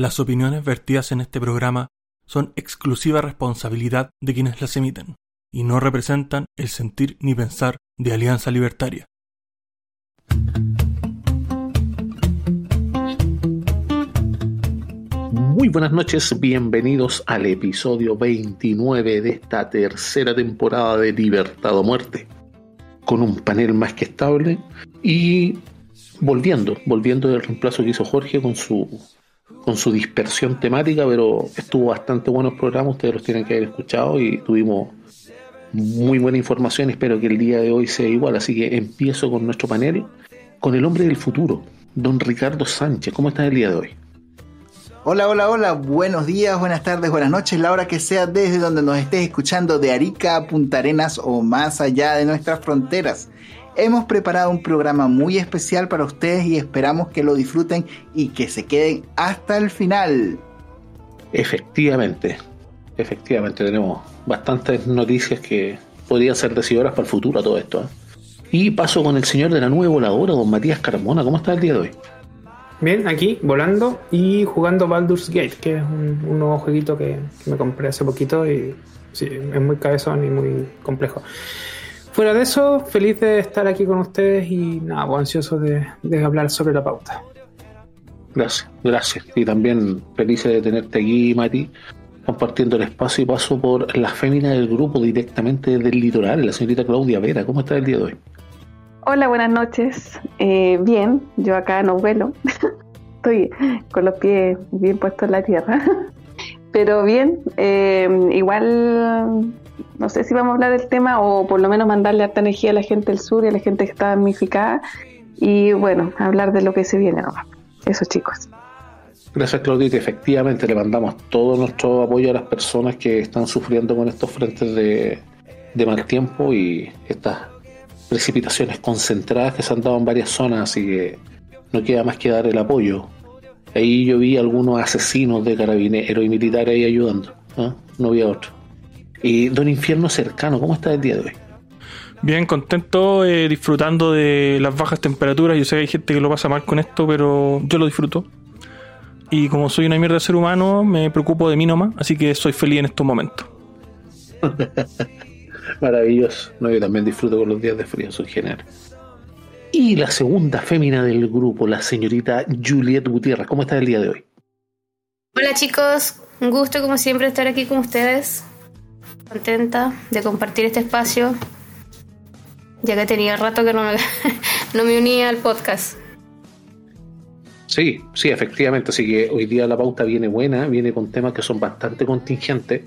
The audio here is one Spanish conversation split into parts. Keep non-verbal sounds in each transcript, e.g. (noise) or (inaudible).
Las opiniones vertidas en este programa son exclusiva responsabilidad de quienes las emiten y no representan el sentir ni pensar de Alianza Libertaria. Muy buenas noches, bienvenidos al episodio 29 de esta tercera temporada de Libertad o Muerte, con un panel más que estable y volviendo, volviendo del reemplazo que hizo Jorge con su con su dispersión temática, pero estuvo bastante bueno el programa, ustedes los tienen que haber escuchado y tuvimos muy buena información, espero que el día de hoy sea igual, así que empiezo con nuestro panel, con el hombre del futuro, don Ricardo Sánchez, ¿cómo está el día de hoy? Hola, hola, hola, buenos días, buenas tardes, buenas noches, la hora que sea desde donde nos estés escuchando de Arica Punta Arenas o más allá de nuestras fronteras hemos preparado un programa muy especial para ustedes y esperamos que lo disfruten y que se queden hasta el final. Efectivamente, efectivamente tenemos bastantes noticias que podrían ser decidoras para el futuro a todo esto. ¿eh? Y paso con el señor de la nube voladora, don Matías Carmona. ¿Cómo está el día de hoy? Bien, aquí volando y jugando Baldur's Gate, que es un, nuevo jueguito que, que, me compré hace poquito y sí, es muy cabezón y muy complejo. Fuera de eso, feliz de estar aquí con ustedes y nada, pues, ansioso de, hablar sobre la pauta. Gracias, gracias. Y también feliz de tenerte aquí, Mati, compartiendo el espacio y paso por la fémina del grupo directamente del litoral, la señorita Claudia Vera. ¿Cómo está el día de hoy? Hola, buenas noches. Eh, bien, yo acá no vuelo. (laughs) Estoy con los pies bien puestos en la tierra. Pero bien, eh, igual no sé si vamos a hablar del tema o por lo menos mandarle harta energía a la gente del sur y a la gente que está damnificada y bueno, hablar de lo que se viene nomás. Eso chicos. Gracias Claudita, efectivamente le mandamos todo nuestro apoyo a las personas que están sufriendo con estos frentes de, de mal tiempo y estas precipitaciones concentradas que se han dado en varias zonas, así que no queda más que dar el apoyo. Ahí yo vi algunos asesinos de carabineros y militares ahí ayudando, ¿no? no había otro. Y Don Infierno Cercano, ¿cómo está el día de hoy? Bien, contento, eh, disfrutando de las bajas temperaturas. Yo sé que hay gente que lo pasa mal con esto, pero yo lo disfruto. Y como soy una mierda de ser humano, me preocupo de mí nomás, así que soy feliz en estos momentos. (laughs) Maravilloso. No, yo también disfruto con los días de frío, soy general. Y la segunda fémina del grupo, la señorita Juliette Gutiérrez. ¿Cómo está el día de hoy? Hola chicos, un gusto como siempre estar aquí con ustedes contenta de compartir este espacio, ya que tenía rato que no me, (laughs) no me unía al podcast. Sí, sí, efectivamente. Así que hoy día la pauta viene buena, viene con temas que son bastante contingentes.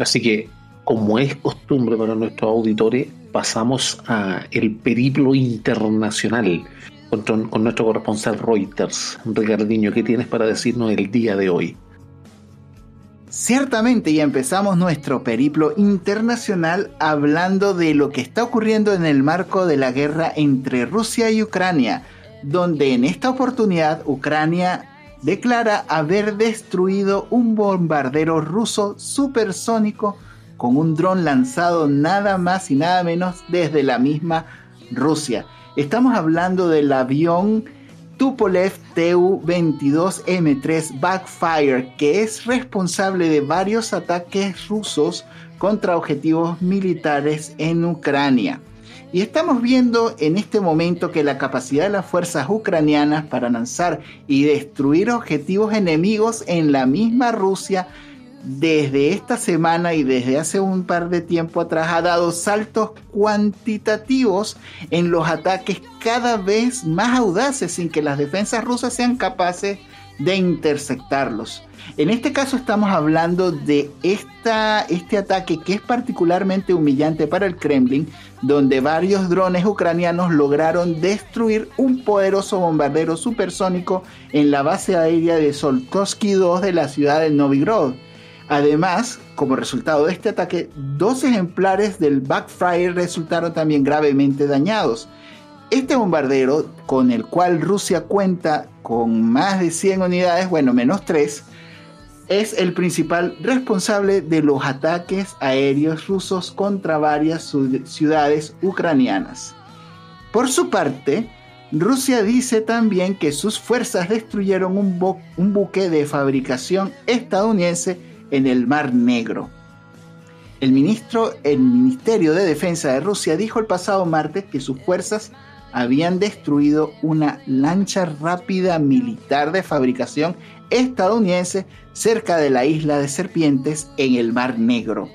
Así que, como es costumbre para nuestros auditores, pasamos a el periplo internacional con, nuestro corresponsal Reuters. Ricardinho, ¿qué tienes para decirnos el día de hoy? Ciertamente y empezamos nuestro periplo internacional hablando de lo que está ocurriendo en el marco de la guerra entre Rusia y Ucrania, donde en esta oportunidad Ucrania declara haber destruido un bombardero ruso supersónico con un dron lanzado nada más y nada menos desde la misma Rusia. Estamos hablando del avión Tupolev Tu-22M3 Backfire, que es responsable de varios ataques rusos contra objetivos militares en Ucrania. Y estamos viendo en este momento que la capacidad de las fuerzas ucranianas para lanzar y destruir objetivos enemigos en la misma Rusia desde esta semana y desde hace un par de tiempo atrás ha dado saltos cuantitativos en los ataques cada vez más audaces sin que las defensas rusas sean capaces de interceptarlos. En este caso estamos hablando de esta, este ataque que es particularmente humillante para el Kremlin, donde varios drones ucranianos lograron destruir un poderoso bombardero supersónico en la base aérea de Solkovsky 2 de la ciudad de Novigrad Además, como resultado de este ataque, dos ejemplares del Backfire resultaron también gravemente dañados. Este bombardero, con el cual Rusia cuenta con más de 100 unidades, bueno, menos 3, es el principal responsable de los ataques aéreos rusos contra varias ciudades ucranianas. Por su parte, Rusia dice también que sus fuerzas destruyeron un, un buque de fabricación estadounidense en el Mar Negro. El, ministro, el Ministerio de Defensa de Rusia dijo el pasado martes que sus fuerzas habían destruido una lancha rápida militar de fabricación estadounidense cerca de la isla de Serpientes en el Mar Negro.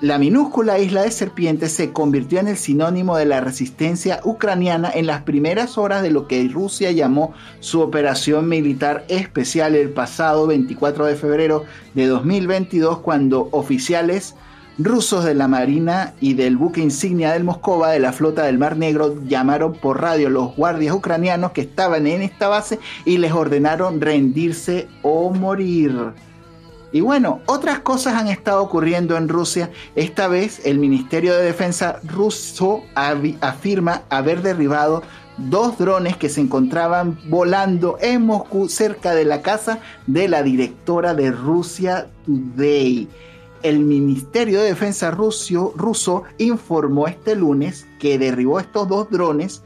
La minúscula isla de Serpientes se convirtió en el sinónimo de la resistencia ucraniana en las primeras horas de lo que Rusia llamó su operación militar especial el pasado 24 de febrero de 2022 cuando oficiales rusos de la Marina y del buque insignia del Moscova de la flota del Mar Negro llamaron por radio a los guardias ucranianos que estaban en esta base y les ordenaron rendirse o morir. Y bueno, otras cosas han estado ocurriendo en Rusia. Esta vez el Ministerio de Defensa ruso afirma haber derribado dos drones que se encontraban volando en Moscú cerca de la casa de la directora de Rusia Today el Ministerio de Defensa ruso informó este lunes que derribó estos dos drones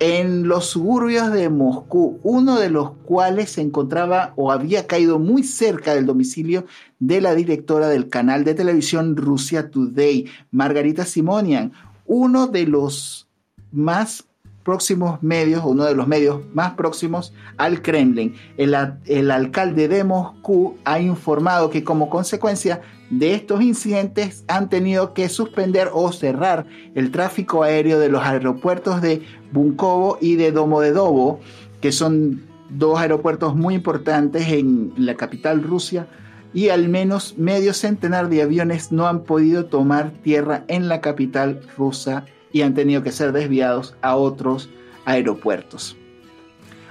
en los suburbios de Moscú, uno de los cuales se encontraba o había caído muy cerca del domicilio de la directora del canal de televisión Rusia Today, Margarita Simonian, uno de los más próximos medios, uno de los medios más próximos al Kremlin. El, el alcalde de Moscú ha informado que como consecuencia de estos incidentes han tenido que suspender o cerrar el tráfico aéreo de los aeropuertos de Bunkovo y de Domodedovo, que son dos aeropuertos muy importantes en la capital Rusia, y al menos medio centenar de aviones no han podido tomar tierra en la capital rusa y han tenido que ser desviados a otros aeropuertos.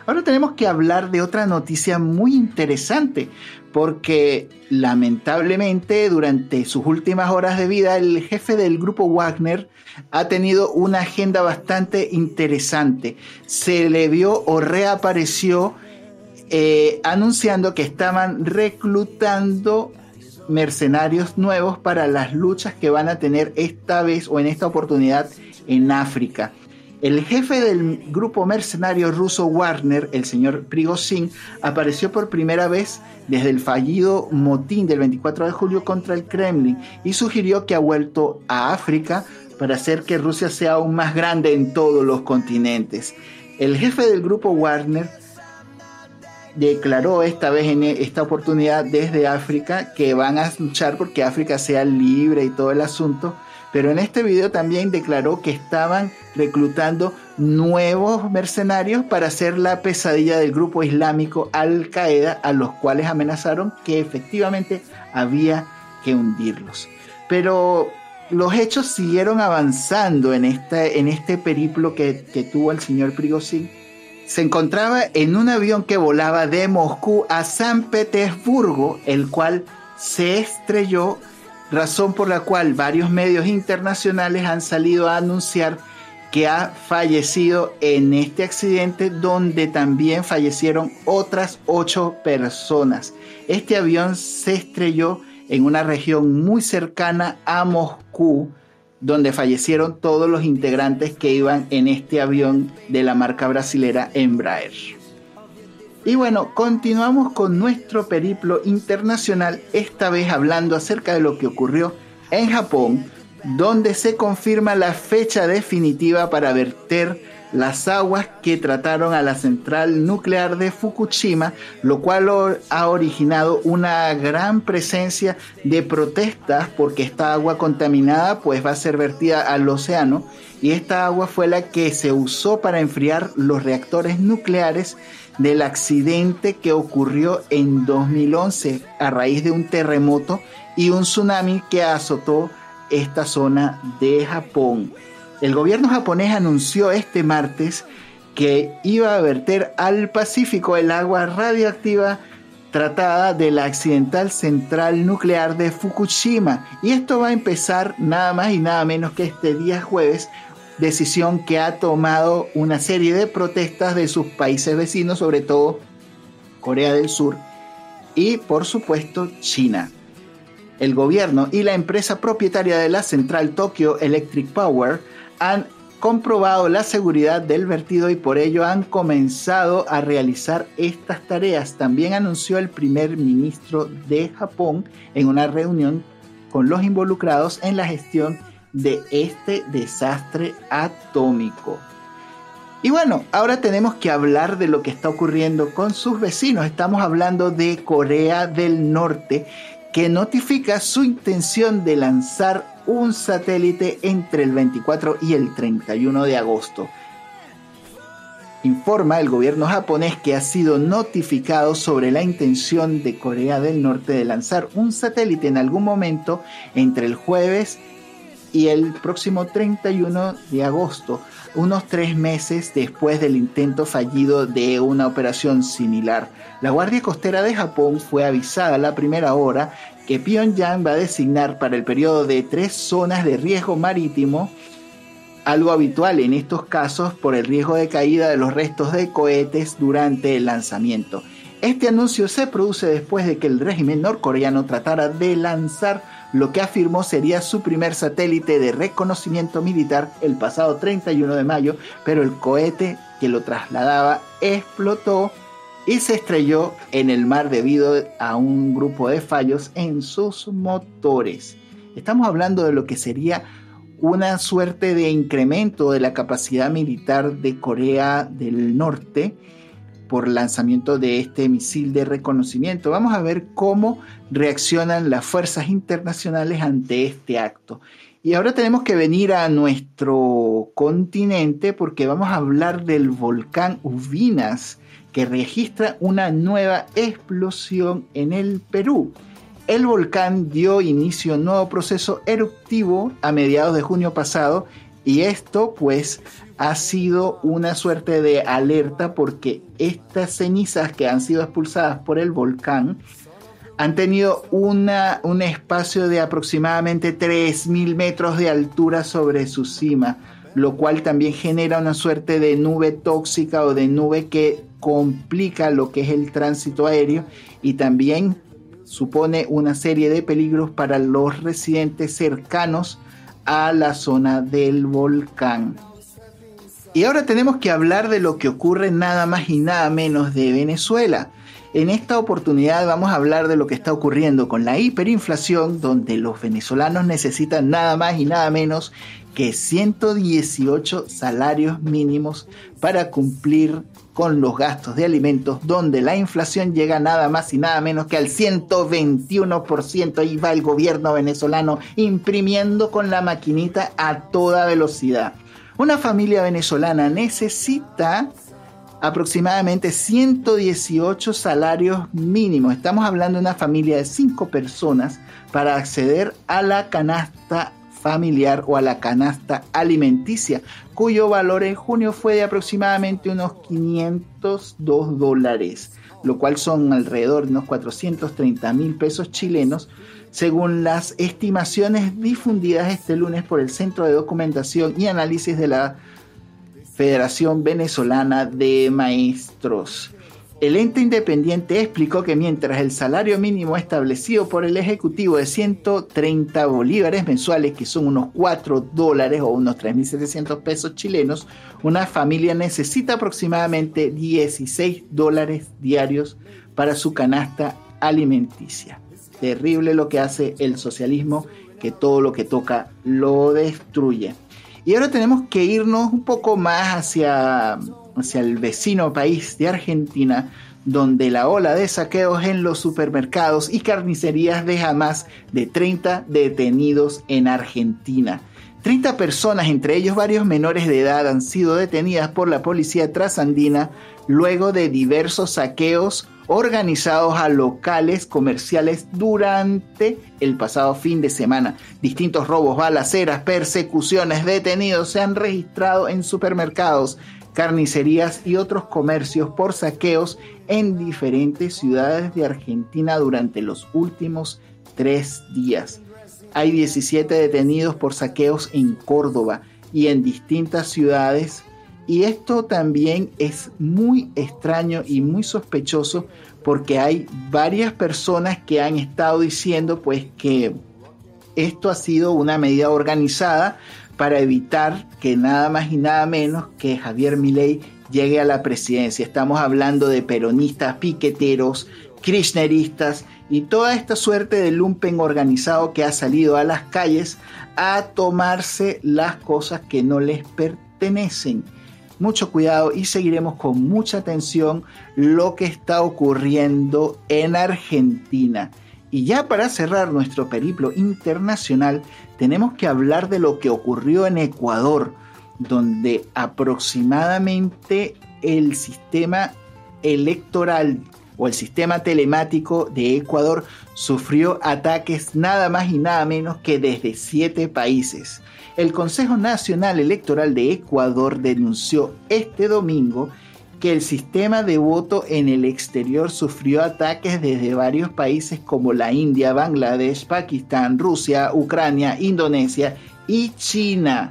Ahora tenemos que hablar de otra noticia muy interesante, porque lamentablemente durante sus últimas horas de vida el jefe del grupo Wagner ha tenido una agenda bastante interesante. Se le vio o reapareció eh, anunciando que estaban reclutando mercenarios nuevos para las luchas que van a tener esta vez o en esta oportunidad en África. El jefe del grupo mercenario ruso Warner, el señor Prigozhin, apareció por primera vez desde el fallido motín del 24 de julio contra el Kremlin y sugirió que ha vuelto a África para hacer que Rusia sea aún más grande en todos los continentes. El jefe del grupo Warner declaró esta vez en esta oportunidad desde África que van a luchar porque África sea libre y todo el asunto pero en este video también declaró que estaban reclutando nuevos mercenarios para hacer la pesadilla del grupo islámico Al Qaeda, a los cuales amenazaron que efectivamente había que hundirlos. Pero los hechos siguieron avanzando en, en este periplo que, que tuvo el señor Prigozhin. Se encontraba en un avión que volaba de Moscú a San Petersburgo, el cual se estrelló razón por la cual varios medios internacionales han salido a anunciar que ha fallecido en este accidente donde también fallecieron otras ocho personas. Este avión se estrelló en una región muy cercana a Moscú, donde fallecieron todos los integrantes que iban en este avión de la marca brasilera Embraer. Y bueno, continuamos con nuestro periplo internacional, esta vez hablando acerca de lo que ocurrió en Japón, donde se confirma la fecha definitiva para verter las aguas que trataron a la central nuclear de Fukushima, lo cual ha originado una gran presencia de protestas porque esta agua contaminada pues va a ser vertida al océano y esta agua fue la que se usó para enfriar los reactores nucleares del accidente que ocurrió en 2011 a raíz de un terremoto y un tsunami que azotó esta zona de Japón. El gobierno japonés anunció este martes que iba a verter al Pacífico el agua radioactiva tratada de la accidental central nuclear de Fukushima. Y esto va a empezar nada más y nada menos que este día jueves decisión que ha tomado una serie de protestas de sus países vecinos, sobre todo Corea del Sur y por supuesto China. El gobierno y la empresa propietaria de la central Tokyo Electric Power han comprobado la seguridad del vertido y por ello han comenzado a realizar estas tareas. También anunció el primer ministro de Japón en una reunión con los involucrados en la gestión de este desastre atómico. Y bueno, ahora tenemos que hablar de lo que está ocurriendo con sus vecinos. Estamos hablando de Corea del Norte, que notifica su intención de lanzar un satélite entre el 24 y el 31 de agosto. Informa el gobierno japonés que ha sido notificado sobre la intención de Corea del Norte de lanzar un satélite en algún momento entre el jueves y el próximo 31 de agosto, unos tres meses después del intento fallido de una operación similar. La Guardia Costera de Japón fue avisada a la primera hora que Pyongyang va a designar para el periodo de tres zonas de riesgo marítimo, algo habitual en estos casos por el riesgo de caída de los restos de cohetes durante el lanzamiento. Este anuncio se produce después de que el régimen norcoreano tratara de lanzar lo que afirmó sería su primer satélite de reconocimiento militar el pasado 31 de mayo, pero el cohete que lo trasladaba explotó y se estrelló en el mar debido a un grupo de fallos en sus motores. Estamos hablando de lo que sería una suerte de incremento de la capacidad militar de Corea del Norte por lanzamiento de este misil de reconocimiento. Vamos a ver cómo reaccionan las fuerzas internacionales ante este acto. Y ahora tenemos que venir a nuestro continente porque vamos a hablar del volcán Ubinas que registra una nueva explosión en el Perú. El volcán dio inicio a un nuevo proceso eruptivo a mediados de junio pasado y esto pues ha sido una suerte de alerta porque estas cenizas que han sido expulsadas por el volcán han tenido una, un espacio de aproximadamente 3.000 metros de altura sobre su cima, lo cual también genera una suerte de nube tóxica o de nube que complica lo que es el tránsito aéreo y también supone una serie de peligros para los residentes cercanos a la zona del volcán. Y ahora tenemos que hablar de lo que ocurre nada más y nada menos de Venezuela. En esta oportunidad vamos a hablar de lo que está ocurriendo con la hiperinflación, donde los venezolanos necesitan nada más y nada menos que 118 salarios mínimos para cumplir con los gastos de alimentos, donde la inflación llega nada más y nada menos que al 121%. Ahí va el gobierno venezolano imprimiendo con la maquinita a toda velocidad. Una familia venezolana necesita aproximadamente 118 salarios mínimos. Estamos hablando de una familia de 5 personas para acceder a la canasta familiar o a la canasta alimenticia, cuyo valor en junio fue de aproximadamente unos 502 dólares, lo cual son alrededor de unos 430 mil pesos chilenos, según las estimaciones difundidas este lunes por el Centro de Documentación y Análisis de la Federación Venezolana de Maestros. El ente independiente explicó que mientras el salario mínimo establecido por el Ejecutivo de 130 bolívares mensuales, que son unos 4 dólares o unos 3.700 pesos chilenos, una familia necesita aproximadamente 16 dólares diarios para su canasta alimenticia. Terrible lo que hace el socialismo, que todo lo que toca lo destruye. Y ahora tenemos que irnos un poco más hacia hacia el vecino país de Argentina, donde la ola de saqueos en los supermercados y carnicerías deja más de 30 detenidos en Argentina. 30 personas, entre ellos varios menores de edad, han sido detenidas por la policía trasandina luego de diversos saqueos organizados a locales comerciales durante el pasado fin de semana. Distintos robos, balaceras, persecuciones, detenidos se han registrado en supermercados, carnicerías y otros comercios por saqueos en diferentes ciudades de Argentina durante los últimos tres días. Hay 17 detenidos por saqueos en Córdoba y en distintas ciudades y esto también es muy extraño y muy sospechoso porque hay varias personas que han estado diciendo pues que esto ha sido una medida organizada para evitar que nada más y nada menos que Javier Milei llegue a la presidencia. Estamos hablando de peronistas, piqueteros, kirchneristas y toda esta suerte de lumpen organizado que ha salido a las calles a tomarse las cosas que no les pertenecen. Mucho cuidado y seguiremos con mucha atención lo que está ocurriendo en Argentina. Y ya para cerrar nuestro periplo internacional, tenemos que hablar de lo que ocurrió en Ecuador, donde aproximadamente el sistema electoral o el sistema telemático de Ecuador sufrió ataques nada más y nada menos que desde siete países. El Consejo Nacional Electoral de Ecuador denunció este domingo que el sistema de voto en el exterior sufrió ataques desde varios países como la India, Bangladesh, Pakistán, Rusia, Ucrania, Indonesia y China.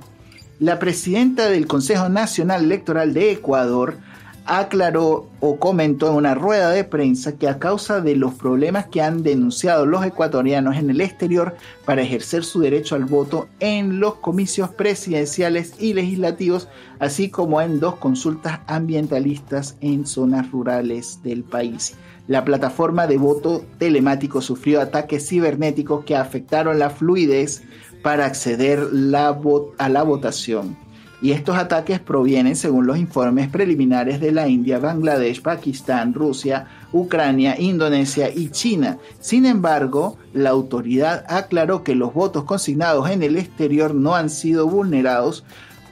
La presidenta del Consejo Nacional Electoral de Ecuador aclaró o comentó en una rueda de prensa que a causa de los problemas que han denunciado los ecuatorianos en el exterior para ejercer su derecho al voto en los comicios presidenciales y legislativos, así como en dos consultas ambientalistas en zonas rurales del país. La plataforma de voto telemático sufrió ataques cibernéticos que afectaron la fluidez para acceder a la votación y estos ataques provienen, según los informes preliminares, de la India, Bangladesh, Pakistán, Rusia, Ucrania, Indonesia y China. Sin embargo, la autoridad aclaró que los votos consignados en el exterior no han sido vulnerados,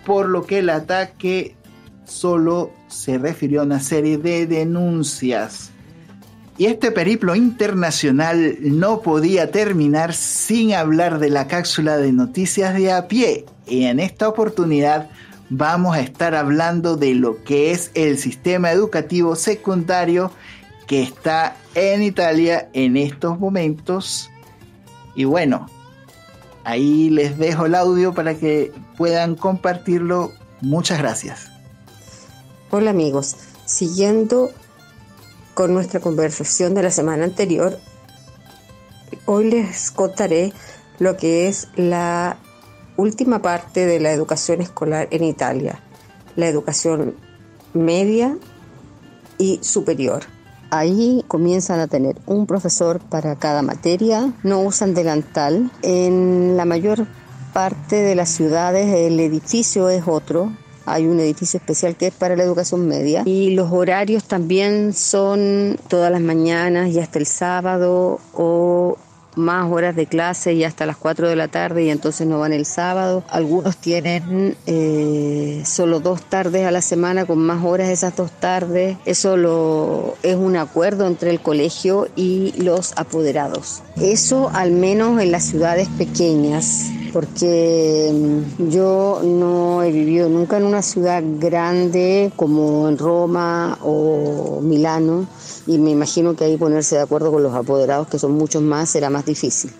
por lo que el ataque solo se refirió a una serie de denuncias. Y este periplo internacional no podía terminar sin hablar de la cápsula de noticias de a pie. Y en esta oportunidad vamos a estar hablando de lo que es el sistema educativo secundario que está en Italia en estos momentos. Y bueno, ahí les dejo el audio para que puedan compartirlo. Muchas gracias. Hola amigos, siguiendo con nuestra conversación de la semana anterior, hoy les contaré lo que es la última parte de la educación escolar en Italia, la educación media y superior. Ahí comienzan a tener un profesor para cada materia, no usan delantal. En la mayor parte de las ciudades el edificio es otro, hay un edificio especial que es para la educación media y los horarios también son todas las mañanas y hasta el sábado o más horas de clase y hasta las 4 de la tarde y entonces no van el sábado. Algunos tienen eh, solo dos tardes a la semana con más horas esas dos tardes. Eso lo, es un acuerdo entre el colegio y los apoderados. Eso al menos en las ciudades pequeñas porque mm, yo no he vivido nunca en una ciudad grande como en Roma o Milano y me imagino que ahí ponerse de acuerdo con los apoderados, que son muchos más, será más difícil.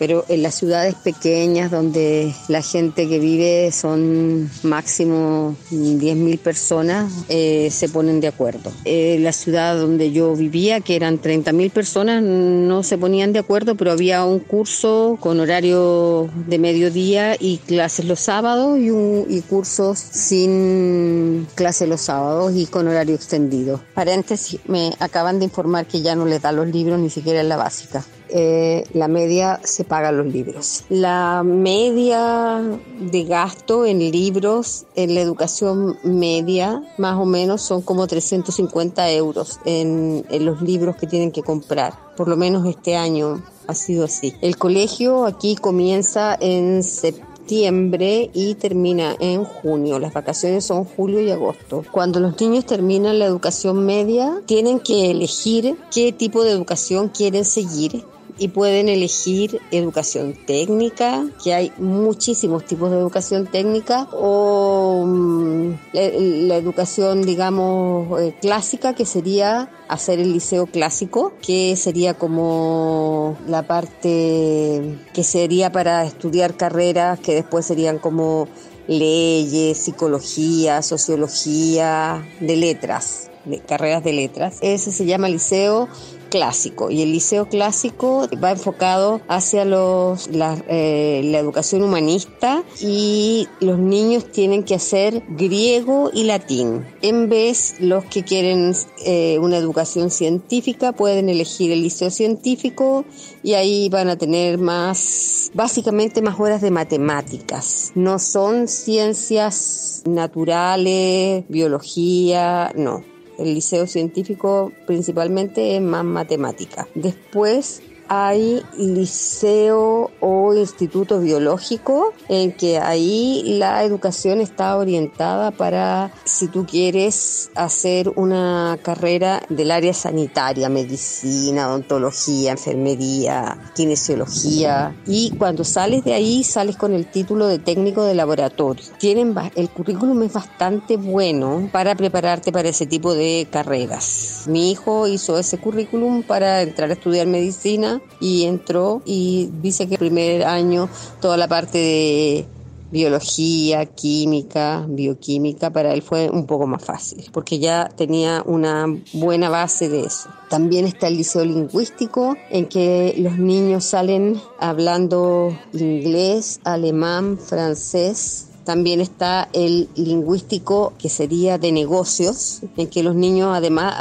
Pero en las ciudades pequeñas donde la gente que vive son máximo 10.000 personas, eh, se ponen de acuerdo. En la ciudad donde yo vivía, que eran 30.000 personas, no se ponían de acuerdo, pero había un curso con horario de mediodía y clases los sábados y, y cursos sin clases los sábados y con horario extendido. Paréntesis, me acaban de informar que ya no les da los libros ni siquiera en la básica. Eh, la media se paga los libros. La media de gasto en libros en la educación media más o menos son como 350 euros en, en los libros que tienen que comprar. Por lo menos este año ha sido así. El colegio aquí comienza en septiembre y termina en junio. Las vacaciones son julio y agosto. Cuando los niños terminan la educación media, tienen que elegir qué tipo de educación quieren seguir y pueden elegir educación técnica, que hay muchísimos tipos de educación técnica, o mm, la, educación, digamos, eh, clásica, que sería hacer el liceo clásico, que sería como la parte que sería para estudiar carreras que después serían como leyes, psicología, sociología, de letras, carreras de letras. Ese se llama liceo clásico y el liceo clásico va enfocado hacia los, la, eh, la educación humanista y los niños tienen que hacer griego y latín. En vez, los que quieren eh, una educación científica pueden elegir el liceo científico y ahí van a tener más, básicamente más horas de matemáticas. No son ciencias naturales, biología, no. El liceo científico principalmente es más matemática. Después hay liceo o instituto biológico en que ahí la educación está orientada para si tú quieres hacer una carrera del área sanitaria, medicina, odontología, enfermería, kinesiología y cuando sales de ahí sales con el título de técnico de laboratorio. Tienen el currículum es bastante bueno para prepararte para ese tipo de carreras. Mi hijo hizo ese currículum para entrar a estudiar medicina y entró y dice que el primer año toda la parte de biología, química, bioquímica, para él fue un poco más fácil, porque ya tenía una buena base de eso. También está el liceo lingüístico, en que los niños salen hablando inglés, alemán, francés, también está el lingüístico, que sería de negocios, en que los niños además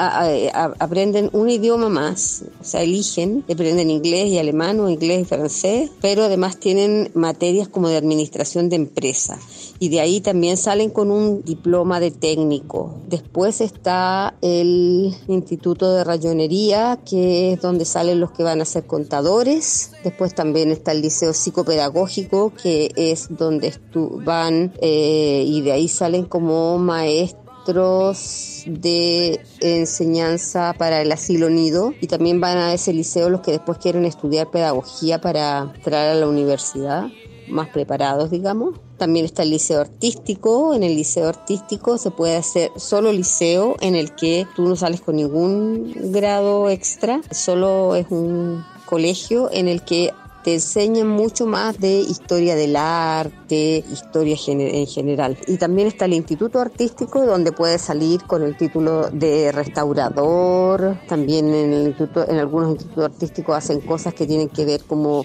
aprenden un idioma más, o sea, eligen, aprenden inglés y alemán o inglés y francés, pero además tienen materias como de administración de empresa. Y de ahí también salen con un diploma de técnico. Después está el Instituto de Rayonería, que es donde salen los que van a ser contadores. Después también está el Liceo Psicopedagógico, que es donde van eh, y de ahí salen como maestros de enseñanza para el asilo nido y también van a ese liceo los que después quieren estudiar pedagogía para entrar a la universidad más preparados, digamos. También está el liceo artístico. En el liceo artístico se puede hacer solo liceo en el que tú no sales con ningún grado extra, solo es un colegio en el que te enseñan mucho más de historia del arte, historia en general. Y también está el Instituto Artístico, donde puedes salir con el título de restaurador. También en, el instituto, en algunos institutos artísticos hacen cosas que tienen que ver como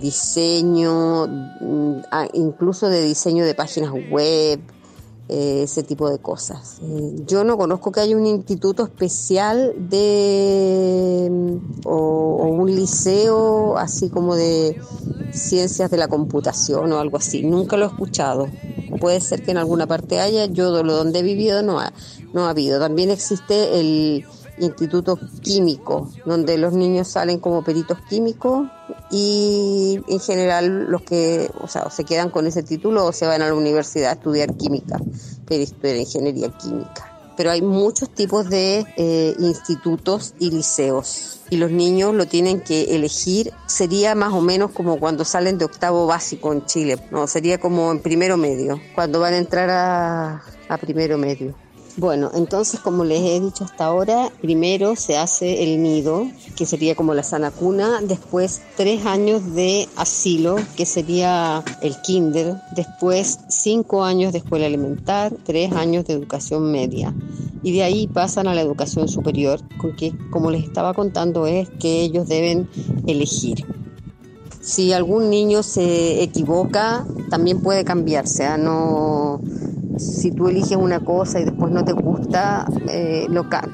diseño, mm, incluso de diseño de páginas web, eh, ese tipo de cosas. Eh, yo no conozco que haya un instituto especial de mm, o, un liceo así como de ciencias de la computación o algo así. Nunca lo he escuchado. Puede ser que en alguna parte haya. Yo de donde he vivido no no ha habido. También existe el instituto químico, donde los niños salen como peritos químicos y en general los que, o sea, se quedan con ese título o se van a la universidad a estudiar química, pero estudiar ingeniería química. Pero hay muchos tipos de eh, institutos y liceos y los niños lo tienen que elegir. Sería más o menos como cuando salen de octavo básico en Chile, no, sería como en primero medio, cuando van a entrar a primero medio. Bueno, entonces como les he dicho hasta ahora, primero se hace el nido, que sería como la sana cuna, después tres años de asilo, que sería el kinder, después cinco años de escuela elemental, tres años de educación media. Y de ahí pasan a la educación superior, con que como les estaba contando es que ellos deben elegir. Si algún niño se equivoca, también puede cambiarse, ¿ah? no si tú eliges una cosa y después no te gusta, eh,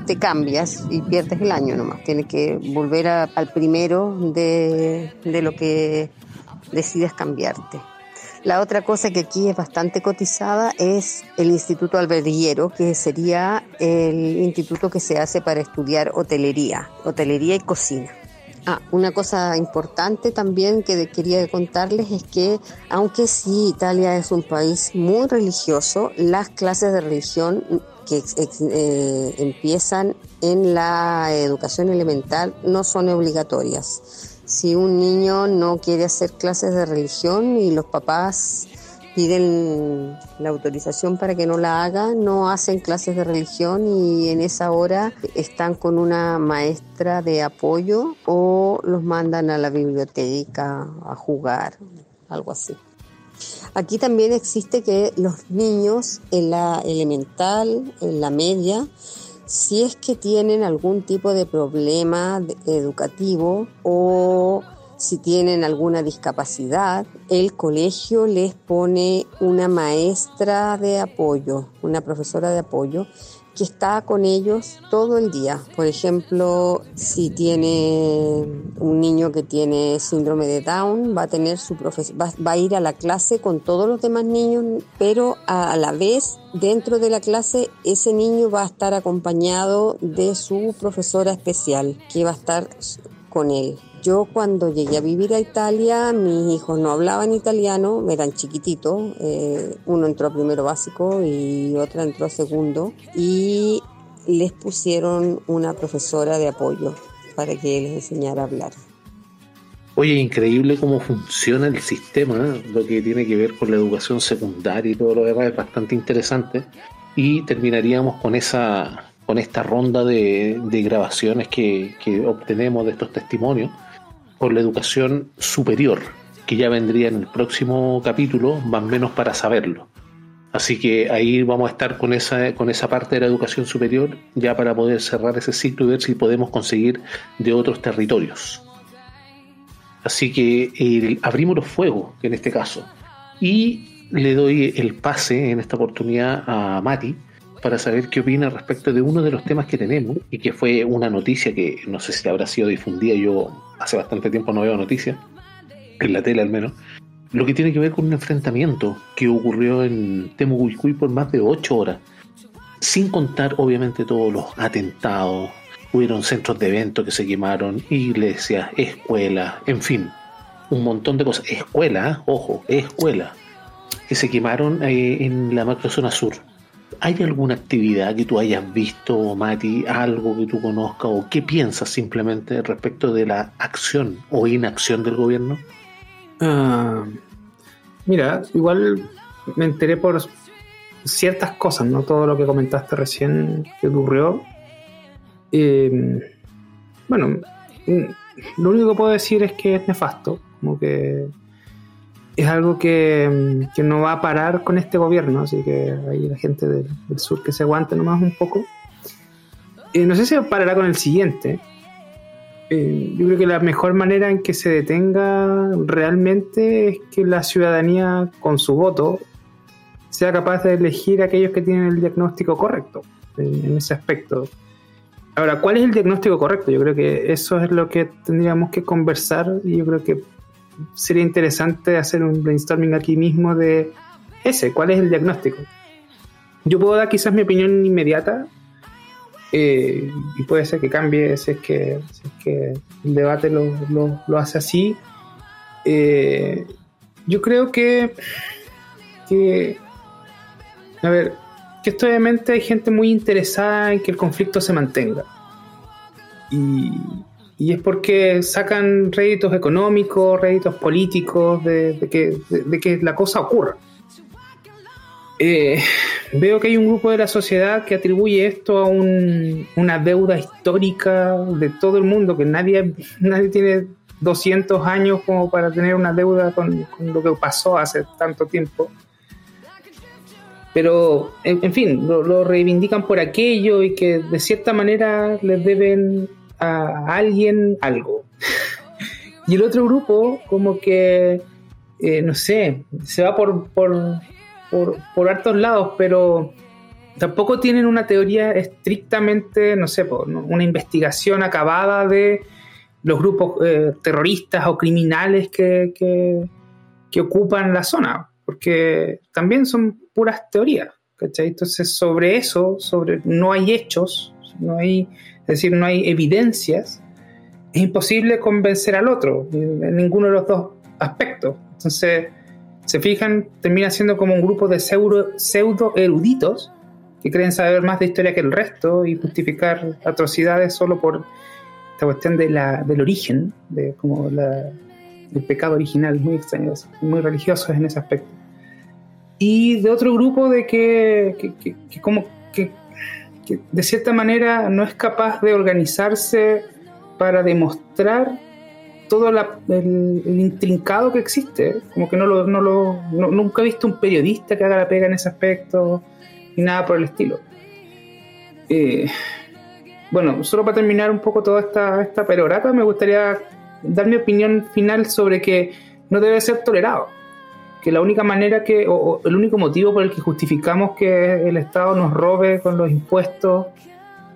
te cambias y pierdes el año nomás. Tienes que volver al primero de, de lo que decides cambiarte. La otra cosa que aquí es bastante cotizada es el Instituto Alberguero, que sería el instituto que se hace para estudiar hotelería, hotelería y cocina. Ah, una cosa importante también que quería contarles es que aunque sí Italia es un país muy religioso, las clases de religión que eh, empiezan en la educación elemental no son obligatorias. Si un niño no quiere hacer clases de religión y los papás piden la autorización para que no la haga, no hacen clases de religión y en esa hora están con una maestra de apoyo o los mandan a la biblioteca a jugar, algo así. Aquí también existe que los niños en la elemental, en la media, si es que tienen algún tipo de problema educativo o si tienen alguna discapacidad, el colegio les pone una maestra de apoyo, una profesora de apoyo que está con ellos todo el día. Por ejemplo, si tiene un niño que tiene síndrome de Down, va a tener su va, va, a ir a la clase con todos los demás niños, pero a la vez dentro de la clase ese niño va a estar acompañado de su profesora especial que va a estar con él. Yo cuando llegué a vivir a Italia, mis hijos no hablaban italiano, eran chiquititos, eh, uno entró a primero básico y otra entró a segundo, y les pusieron una profesora de apoyo para que les enseñara a hablar. Oye, increíble cómo funciona el sistema, ¿eh? lo que tiene que ver con la educación secundaria y todo lo demás es bastante interesante. Y terminaríamos con esa con esta ronda de, grabaciones que, que obtenemos de estos testimonios por la educación superior, que ya vendría en el próximo capítulo, más o menos para saberlo. Así que ahí vamos a estar con esa, con esa parte de la educación superior, ya para poder cerrar ese ciclo y ver si podemos conseguir de otros territorios. Así que abrimos los fuegos, en este caso, y le doy el pase en esta oportunidad a Mati para saber qué opina respecto de uno de los temas que tenemos y que fue una noticia que no sé si habrá sido difundida, yo hace bastante tiempo no veo noticias, en la tele al menos, lo que tiene que ver con un enfrentamiento que ocurrió en Temucuicui por más de ocho horas, sin contar obviamente todos los atentados, hubieron centros de eventos que se quemaron, iglesias, escuelas, en fin, un montón de cosas, escuelas, ojo, escuelas, que se quemaron eh, en la macrozona sur ¿Hay alguna actividad que tú hayas visto, Mati, algo que tú conozcas o qué piensas simplemente respecto de la acción o inacción del gobierno? Ah, mira, igual me enteré por ciertas cosas, no todo lo que comentaste recién que ocurrió. Eh, bueno, mm, lo único que puedo decir es que es nefasto, como que es algo que, no va a parar con este gobierno, así que hay la gente del, sur que se aguante nomás un poco. Eh, no sé si parará con el siguiente. Eh, yo creo que la mejor manera en que se detenga realmente es que la ciudadanía con su voto sea capaz de elegir a aquellos que tienen el diagnóstico correcto en, en ese aspecto. Ahora, ¿cuál es el diagnóstico correcto? Yo creo que eso es lo que tendríamos que conversar y yo creo que sería interesante hacer un brainstorming aquí mismo de ese, cuál es el diagnóstico. Yo puedo dar quizás mi opinión inmediata eh, y puede ser que cambie si es que, que el debate lo, hace así. Eh, yo creo que, que, a ver, que esto obviamente hay gente muy interesada en que el conflicto se mantenga. Y, y es porque sacan réditos económicos, réditos políticos de, que, la cosa ocurra. Eh, veo que hay un grupo de la sociedad que atribuye esto a una deuda histórica de todo el mundo, que nadie, (laughs) nadie tiene 200 años como para tener una deuda con, lo que pasó hace tanto tiempo. Pero, en, fin, lo, reivindican por aquello y que de cierta manera les deben a alguien algo. y el otro grupo como que, eh, no sé, se va por, por, por, hartos lados, pero tampoco tienen una teoría estrictamente, no sé, una investigación acabada de los grupos eh, terroristas o criminales que, que, ocupan la zona, porque también son puras teorías, Entonces sobre eso, sobre no hay hechos, no hay es decir, no hay evidencias, es imposible convencer al otro en ninguno de los dos aspectos. Entonces, se fijan, termina siendo como un grupo de pseudo, eruditos que creen saber más de historia que el resto y justificar atrocidades solo por esta cuestión de la, del origen, de como la, el pecado original, muy extraños, muy religiosos en ese aspecto. Y de otro grupo de que, que, que como que que de cierta manera no es capaz de organizarse para demostrar todo el, intrincado que existe. Como que no lo, no lo nunca he visto un periodista que haga la pega en ese aspecto ni nada por el estilo. Eh, bueno, solo para terminar un poco toda esta, esta perorata, me gustaría dar mi opinión final sobre que no debe ser tolerado. Que la única manera que, o, el único motivo por el que justificamos que el Estado nos robe con los impuestos,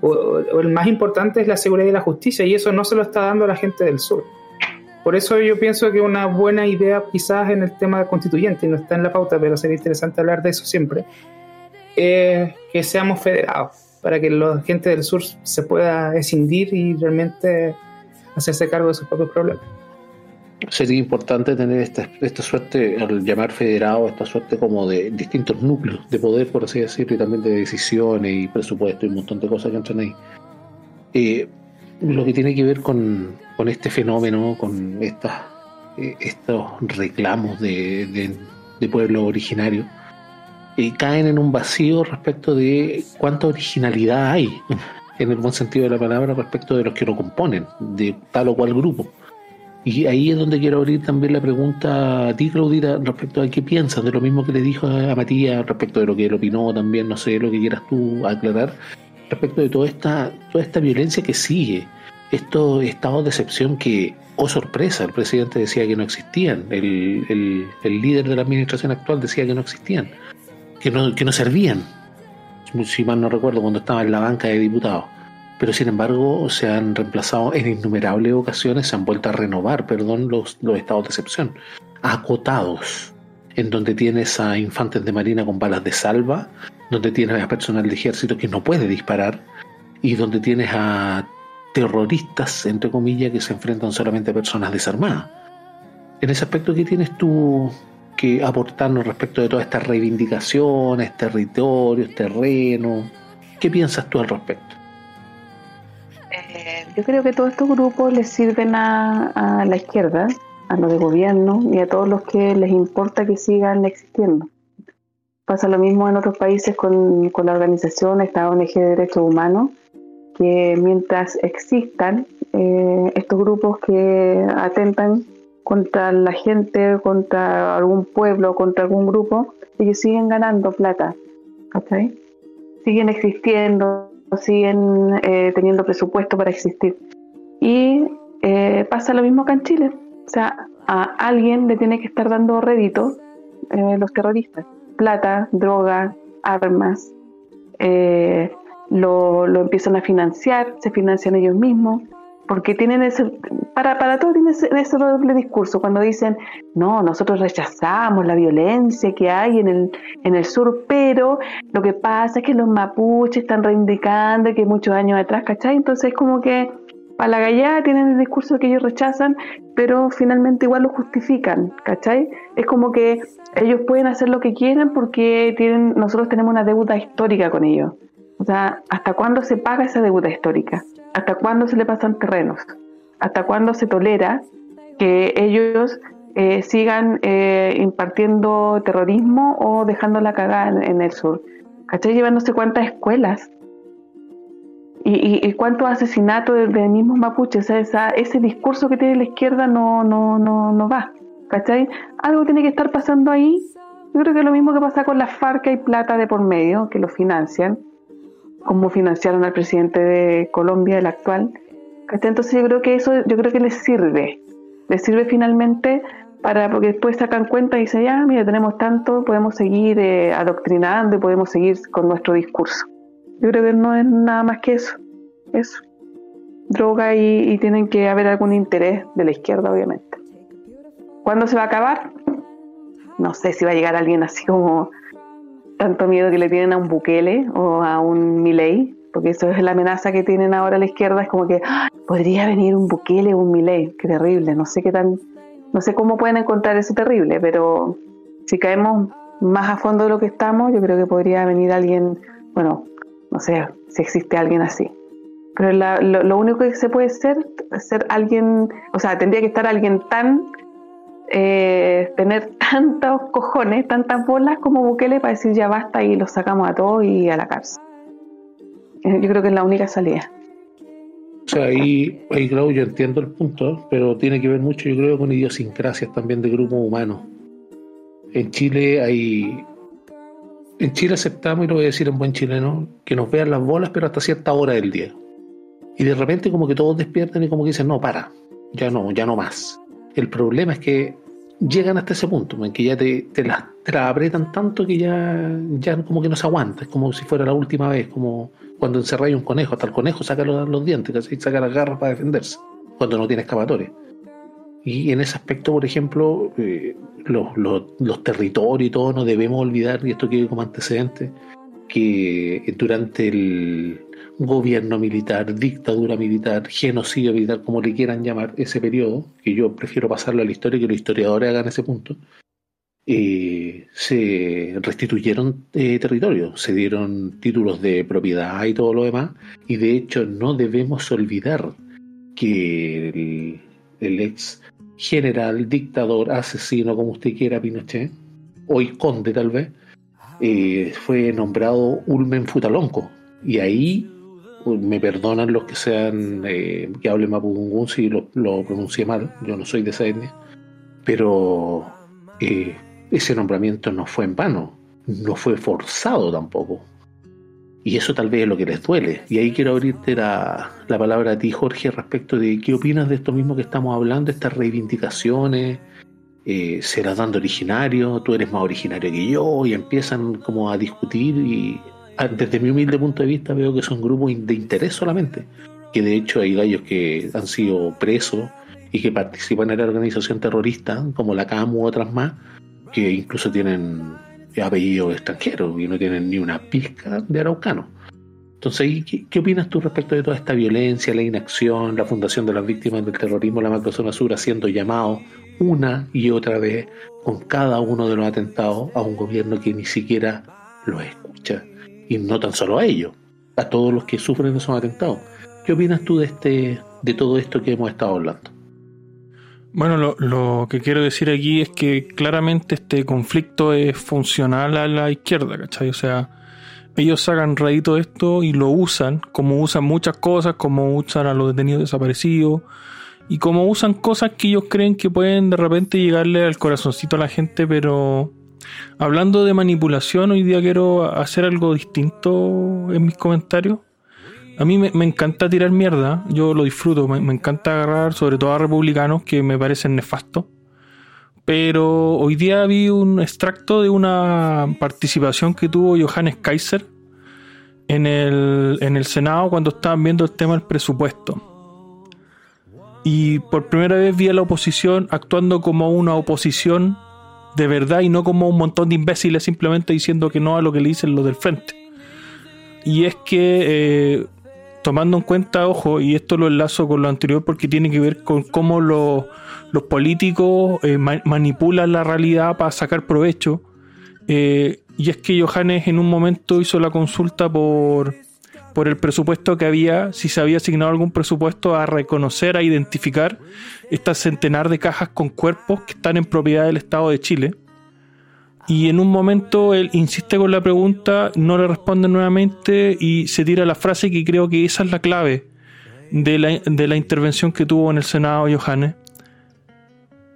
o, el más importante es la seguridad y la justicia, y eso no se lo está dando a la gente del sur. Por eso yo pienso que una buena idea quizás en el tema constituyente, no está en la pauta, pero sería interesante hablar de eso siempre, es que seamos federados, para que la gente del sur se pueda escindir y realmente hacerse cargo de sus propios problemas. Sería importante tener esta, esta suerte, al llamar federado, esta suerte como de distintos núcleos de poder, por así decirlo, y también de decisiones y presupuesto y un montón de cosas que entran ahí. Eh, lo que tiene que ver con, con este fenómeno, con estas, eh, estos reclamos de, de, pueblo originario, eh, caen en un vacío respecto de cuánta originalidad hay, en el buen sentido de la palabra, respecto de los que lo componen, de tal o cual grupo. Y ahí es donde quiero abrir también la pregunta a ti, Claudita, respecto a qué piensas de lo mismo que le dijo a Matías, respecto de lo que él opinó también, no sé, lo que quieras tú aclarar, respecto de toda esta, toda esta violencia que sigue estos estados de excepción que, oh sorpresa, el presidente decía que no existían, el, el, líder de la administración actual decía que no existían, que no, que no servían, si mal no recuerdo, cuando estaba en la banca de diputados. Pero sin embargo se han reemplazado en innumerables ocasiones, se han vuelto a renovar, perdón, los, los estados de excepción, acotados, en donde tienes a infantes de marina con balas de salva, donde tienes a personal de ejército que no puede disparar, y donde tienes a terroristas, entre comillas, que se enfrentan solamente a personas desarmadas. En ese aspecto, ¿qué tienes tú que aportarnos respecto de todas estas reivindicaciones, territorios, terrenos? ¿Qué piensas tú al respecto? Yo creo que todos estos grupos les sirven a, la izquierda, a los de gobierno y a todos los que les importa que sigan existiendo. Pasa lo mismo en otros países con, con la organización, esta ONG de Derechos Humanos, que mientras existan eh, estos grupos que atentan contra la gente, contra algún pueblo, contra algún grupo, ellos siguen ganando plata, Siguen existiendo, siguen eh, teniendo presupuesto para existir. Y eh, pasa lo mismo acá en Chile. O sea, a alguien le tiene que estar dando rédito los terroristas. Plata, droga, armas, eh, lo, lo empiezan a financiar, se financian ellos mismos, porque tienen ese, para, para todo tienen ese, doble discurso, cuando dicen, no, nosotros rechazamos la violencia que hay en el, en el sur, pero lo que pasa es que los mapuches están reivindicando que muchos años atrás, ¿cachai? Entonces es como que para la gallada tienen el discurso que ellos rechazan, pero finalmente igual lo justifican, ¿cachai? Es como que ellos pueden hacer lo que quieran porque tienen, nosotros tenemos una deuda histórica con ellos. O sea, ¿hasta cuándo se paga esa deuda histórica? ¿Hasta cuándo se le pasan terrenos? ¿Hasta cuándo se tolera que ellos eh, sigan eh, impartiendo terrorismo o dejándola cagar en, el sur? ¿Cachai? Llevándose cuántas escuelas y, cuántos asesinatos de, mismos mapuches. Ese discurso que tiene la izquierda no, no, no, no va. ¿Cachai? Algo tiene que estar pasando ahí. Yo creo que es lo mismo que pasa con las FARC, hay plata de por medio que lo financian cómo financiaron al presidente de Colombia, el actual. Entonces yo creo que eso, yo creo que les sirve, les sirve finalmente para, porque después sacan cuenta y dicen, ya, mira, tenemos tanto, podemos seguir eh, adoctrinando y podemos seguir con nuestro discurso. Yo creo que no es nada más que eso, eso. Droga y, y tienen que haber algún interés de la izquierda, obviamente. ¿Cuándo se va a acabar? No sé si va a llegar alguien así como tanto miedo que le tienen a un Bukele o a un Milei, porque eso es la amenaza que tienen ahora la izquierda, es como que ¡ah! podría venir un Bukele o un Milei, qué terrible, no sé qué tan, no sé cómo pueden encontrar eso terrible, pero si caemos más a fondo de lo que estamos, yo creo que podría venir alguien, bueno, no sé si existe alguien así. Pero lo, lo, único que se puede ser ser alguien, o sea, tendría que estar alguien tan eh, tener (laughs) tantos cojones, tantas bolas como Bukele para decir ya basta y los sacamos a todos y a la cárcel. Eh, yo creo que es la única salida. O sea, ahí, ahí claro, yo entiendo el punto, pero tiene que ver mucho, yo creo, con idiosincrasias también de grupos humanos. En Chile hay. En Chile aceptamos, y lo voy a decir en buen chileno, que nos vean las bolas, pero hasta cierta hora del día. Y de repente como que todos despiertan y como que dicen, no, para, ya no, ya no más. El problema es que llegan hasta ese punto en que ya te, te, la, te la apretan tanto que ya, ya como que no se aguanta. Es como si fuera la última vez, como cuando encerráis un conejo. Hasta el conejo saca los, dientes, saca las garras para defenderse, cuando no tiene escapatoria. Y en ese aspecto, por ejemplo, eh, los, los, territorios y todo, no debemos olvidar, y esto quede como antecedente, que durante el gobierno militar, dictadura militar, genocidio militar, como le quieran llamar ese periodo, que yo prefiero pasarlo a la historia que los historiadores hagan ese punto, eh, se restituyeron eh, territorios, se dieron títulos de propiedad y todo lo demás, y de hecho no debemos olvidar que el, el ex general, dictador, asesino, como usted quiera, Pinochet, hoy conde tal vez, eh, fue nombrado Ulmen Futalonco. Y ahí me perdonan los que sean eh, que hablen Mapudungun si lo, lo pronuncié mal, yo no soy de esa etnia, pero eh, ese nombramiento no fue en vano, no fue forzado tampoco. Y eso tal vez es lo que les duele. Y ahí quiero abrirte la, la palabra a ti, Jorge, respecto de qué opinas de esto mismo que estamos hablando, estas reivindicaciones, eh, serás dando originario, tú eres más originario que yo, y empiezan como a discutir y desde mi humilde punto de vista veo que son grupos de interés solamente, que de hecho hay gallos que han sido presos y que participan en la organización terrorista, como la CAMU u otras más, que incluso tienen apellidos extranjeros y no tienen ni una pizca de araucano. Entonces, ¿qué, ¿qué, opinas tú respecto de toda esta violencia, la inacción, la fundación de las víctimas del terrorismo, la macrozona sur haciendo llamados una y otra vez con cada uno de los atentados a un gobierno que ni siquiera los escucha? Y no tan solo a ellos, a todos los que sufren esos atentados. ¿Qué opinas tú de, este, de todo esto que hemos estado hablando? Bueno, lo, lo, que quiero decir aquí es que claramente este conflicto es funcional a la izquierda, ¿cachai? O sea, ellos sacan rédito de esto y lo usan, como usan muchas cosas, como usan a los detenidos desaparecidos, y como usan cosas que ellos creen que pueden de repente llegarle al corazoncito a la gente, pero hablando de manipulación, hoy día quiero hacer algo distinto en mis comentarios. A mí me, encanta tirar mierda, yo lo disfruto, me, me, encanta agarrar sobre todo a republicanos que me parecen nefastos. Pero hoy día vi un extracto de una participación que tuvo Johannes Kaiser en el, en el Senado cuando estaban viendo el tema del presupuesto. Y por primera vez vi a la oposición actuando como una oposición de verdad y no como un montón de imbéciles simplemente diciendo que no a lo que le dicen los del frente. Y es que eh, tomando en cuenta, ojo, y esto lo enlazo con lo anterior porque tiene que ver con cómo lo, los políticos eh, ma manipulan la realidad para sacar provecho. Eh, y es que Johannes en un momento hizo la consulta por, por el presupuesto que había, si se había asignado algún presupuesto a reconocer, a identificar estas centenar de cajas con cuerpos que están en propiedad del Estado de Chile. Y en un momento él insiste con la pregunta, no le responde nuevamente y se tira la frase que creo que esa es la clave de la, de la intervención que tuvo en el Senado Johannes.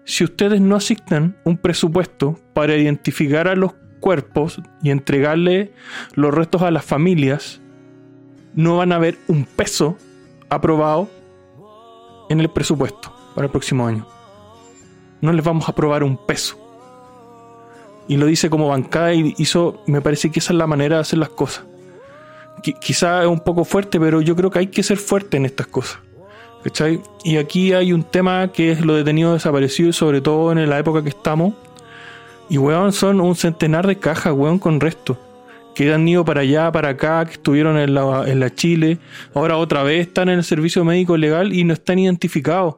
Si ustedes no asignan un presupuesto para identificar a los cuerpos y entregarle los restos a las familias, no van a ver un peso aprobado en el presupuesto para el próximo año. No les vamos a aprobar un peso y lo dice como bancada y hizo, me parece que esa es la manera de hacer las cosas. Qu quizá es un poco fuerte, pero yo creo que hay que ser fuerte en estas cosas. ¿Cachai? Y aquí hay un tema que es lo detenido desaparecido, sobre todo en la época que estamos. Y weón, son un centenar de cajas, weón, con resto. Que han ido para allá, para acá, que estuvieron en la, en la Chile. Ahora otra vez están en el servicio médico legal y no están identificados.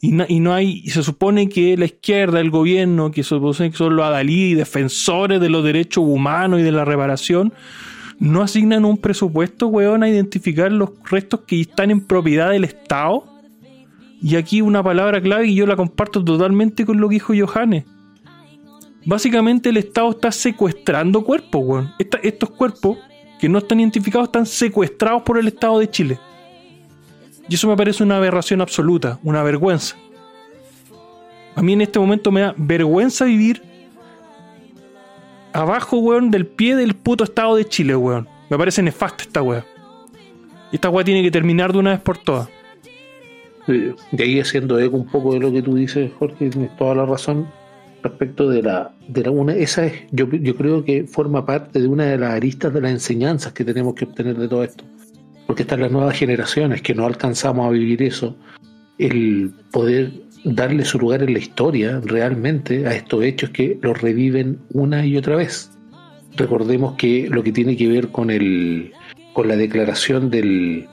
Y no, y no, hay, y se supone que la izquierda, el gobierno, que supone que son los adalí defensores de los derechos humanos y de la reparación, no asignan un presupuesto, weón, a identificar los restos que están en propiedad del Estado. Y aquí una palabra clave y yo la comparto totalmente con lo que dijo Johannes. Básicamente el Estado está secuestrando cuerpos, weón. Estos cuerpos que no están identificados están secuestrados por el Estado de Chile. Y eso me parece una aberración absoluta, una vergüenza. A mí en este momento me da vergüenza vivir abajo, weón, del pie del puto Estado de Chile, weón. Me parece nefasta esta. Y esta weá tiene que terminar de una vez por todas. De ahí haciendo eco un poco de lo que tú dices, Jorge, tienes toda la razón respecto de la, de la una, esa es, yo, yo creo que forma parte de una de las aristas de las enseñanzas que tenemos que obtener de todo esto. Porque están las nuevas generaciones que no alcanzamos a vivir eso, el poder darle su lugar en la historia realmente a estos hechos que los reviven una y otra vez. Recordemos que lo que tiene que ver con el con la declaración del,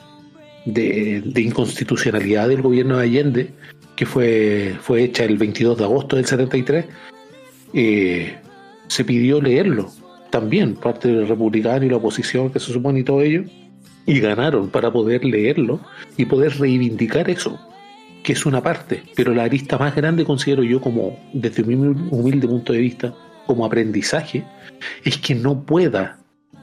de, de inconstitucionalidad del gobierno de Allende, que fue, fue hecha el 22 de agosto del 73, eh, se pidió leerlo también, parte del republicano y la oposición que se supone y todo ello, y ganaron para poder leerlo y poder reivindicar eso, que es una parte, pero la arista más grande considero yo como, desde mi humilde punto de vista, como aprendizaje, es que no pueda,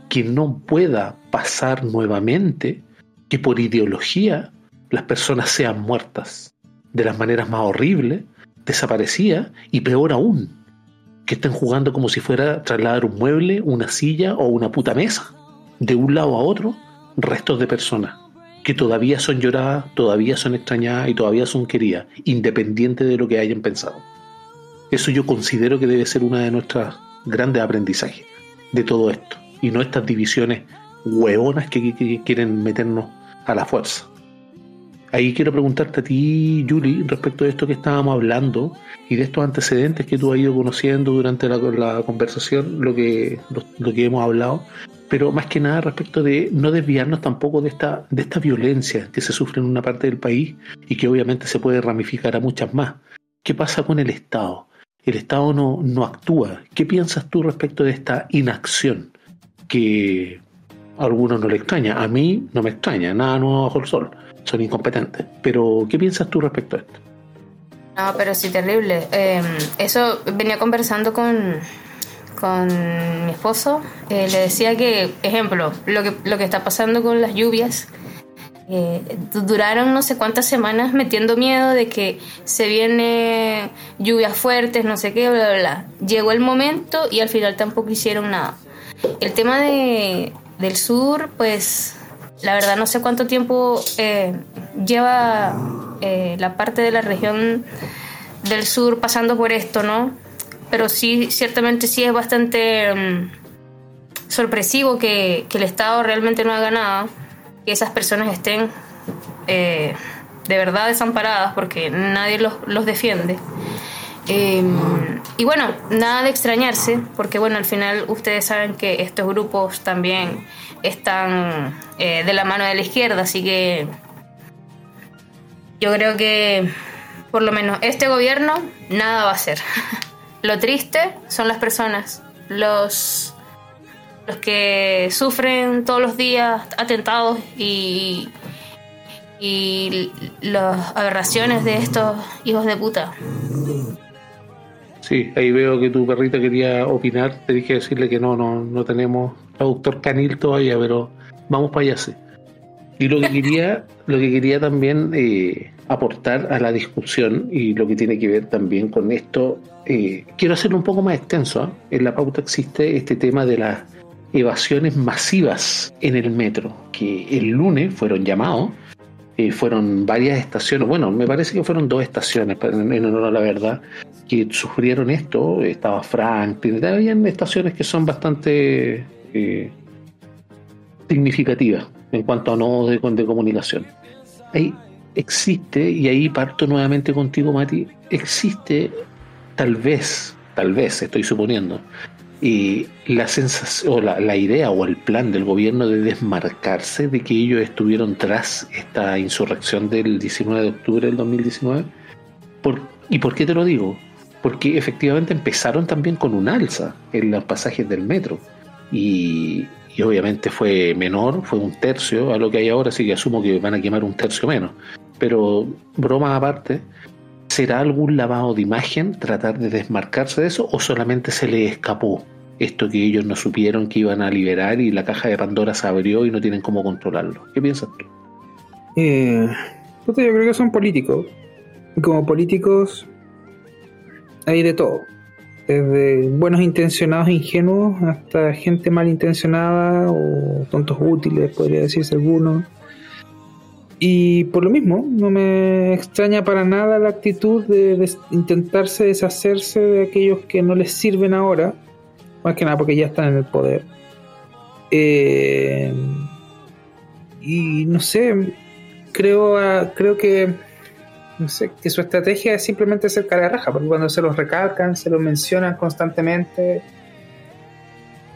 que no pueda pasar nuevamente que por ideología las personas sean muertas de las maneras más horribles, desaparecidas y peor aún, que estén jugando como si fuera trasladar un mueble, una silla o una puta mesa de un lado a otro, restos de personas que todavía son lloradas, todavía son extrañadas y todavía son queridas, independiente de lo que hayan pensado. Eso yo considero que debe ser una de nuestras grandes aprendizajes de todo esto y no estas divisiones que- que quieren meternos a la fuerza. Ahí quiero preguntarte a ti, Yuli, respecto de esto que estábamos hablando y de estos antecedentes que tú has ido conociendo durante la, conversación, lo que, hemos hablado, pero más que nada respecto de no desviarnos tampoco de esta, violencia que se sufre en una parte del país y que obviamente se puede ramificar a muchas más. ¿Qué pasa con el Estado? El Estado no, no actúa. ¿Qué piensas tú respecto de esta inacción que a algunos no le extraña? A mí no me extraña, nada nuevo bajo el sol. Son incompetentes. Pero, ¿qué piensas tú respecto a esto? No, pero sí, terrible. Eh, eso venía conversando con, con mi esposo. Eh, le decía que, ejemplo, lo que, lo que está pasando con las lluvias. eh, du- duraron no sé cuántas semanas metiendo miedo de que se vienen lluvias fuertes, no sé qué, bla, bla, bla. Llegó el momento y al final tampoco hicieron nada. El tema de, del sur, pues la verdad no sé cuánto tiempo eh, lleva eh, la parte de la región del sur pasando por esto, ¿no? Pero sí, ciertamente sí es bastante mm, sorpresivo que, el Estado realmente no haga nada, que esas personas estén eh, de verdad desamparadas porque nadie los, los defiende. Eh, y bueno, nada de extrañarse, porque bueno, al final ustedes saben que estos grupos también están eh, de la mano de la izquierda, así que yo creo que por lo menos este gobierno nada va a hacer. (laughs) Lo triste son las personas, los, los que sufren todos los días atentados y, y las aberraciones de estos hijos de puta. Sí, ahí veo que tu perrita quería opinar. Te dije decirle que no, no, no tenemos traductor canil todavía, pero vamos para allá, sí. Y lo que quería, (laughs) lo que quería también eh, aportar a la discusión y lo que tiene que ver también con esto, eh, quiero hacerlo un poco más extenso. ¿ah? En la pauta existe este tema de las evasiones masivas en el metro, que el lunes fueron llamados eh, fueron varias estaciones, bueno, me parece que fueron dos estaciones, en honor a la verdad, que sufrieron esto. Estaba Franklin, habían estaciones que son bastante eh, significativas en cuanto a nodos de, de comunicación. Ahí existe, y ahí parto nuevamente contigo, Mati, existe tal vez, tal vez, estoy suponiendo, y la sensación o la, idea o el plan del gobierno de desmarcarse de que ellos estuvieron tras esta insurrección del 19 de octubre del 2019. ¿Por, ¿Y por qué te lo digo? Porque efectivamente empezaron también con un alza en los pasajes del metro. Y, y obviamente fue menor, fue un tercio a lo que hay ahora, así que asumo que van a quemar un tercio menos. Pero broma aparte, ¿será algún lavado de imagen tratar de desmarcarse de eso o solamente se le escapó esto que ellos no supieron que iban a liberar y la caja de Pandora se abrió y no tienen cómo controlarlo? ¿Qué piensas tú? Eh, yo creo que son políticos. Y como políticos hay de todo. Desde buenos intencionados ingenuos hasta gente malintencionada o tontos útiles, podría decirse algunos. Y por lo mismo, no me extraña para nada la actitud de intentarse deshacerse de aquellos que no les sirven ahora, más que nada porque ya están en el poder. Eh, y no sé, creo, ah, creo que, que su estrategia es simplemente ser cara de raja, porque cuando se los recalcan, se los mencionan constantemente,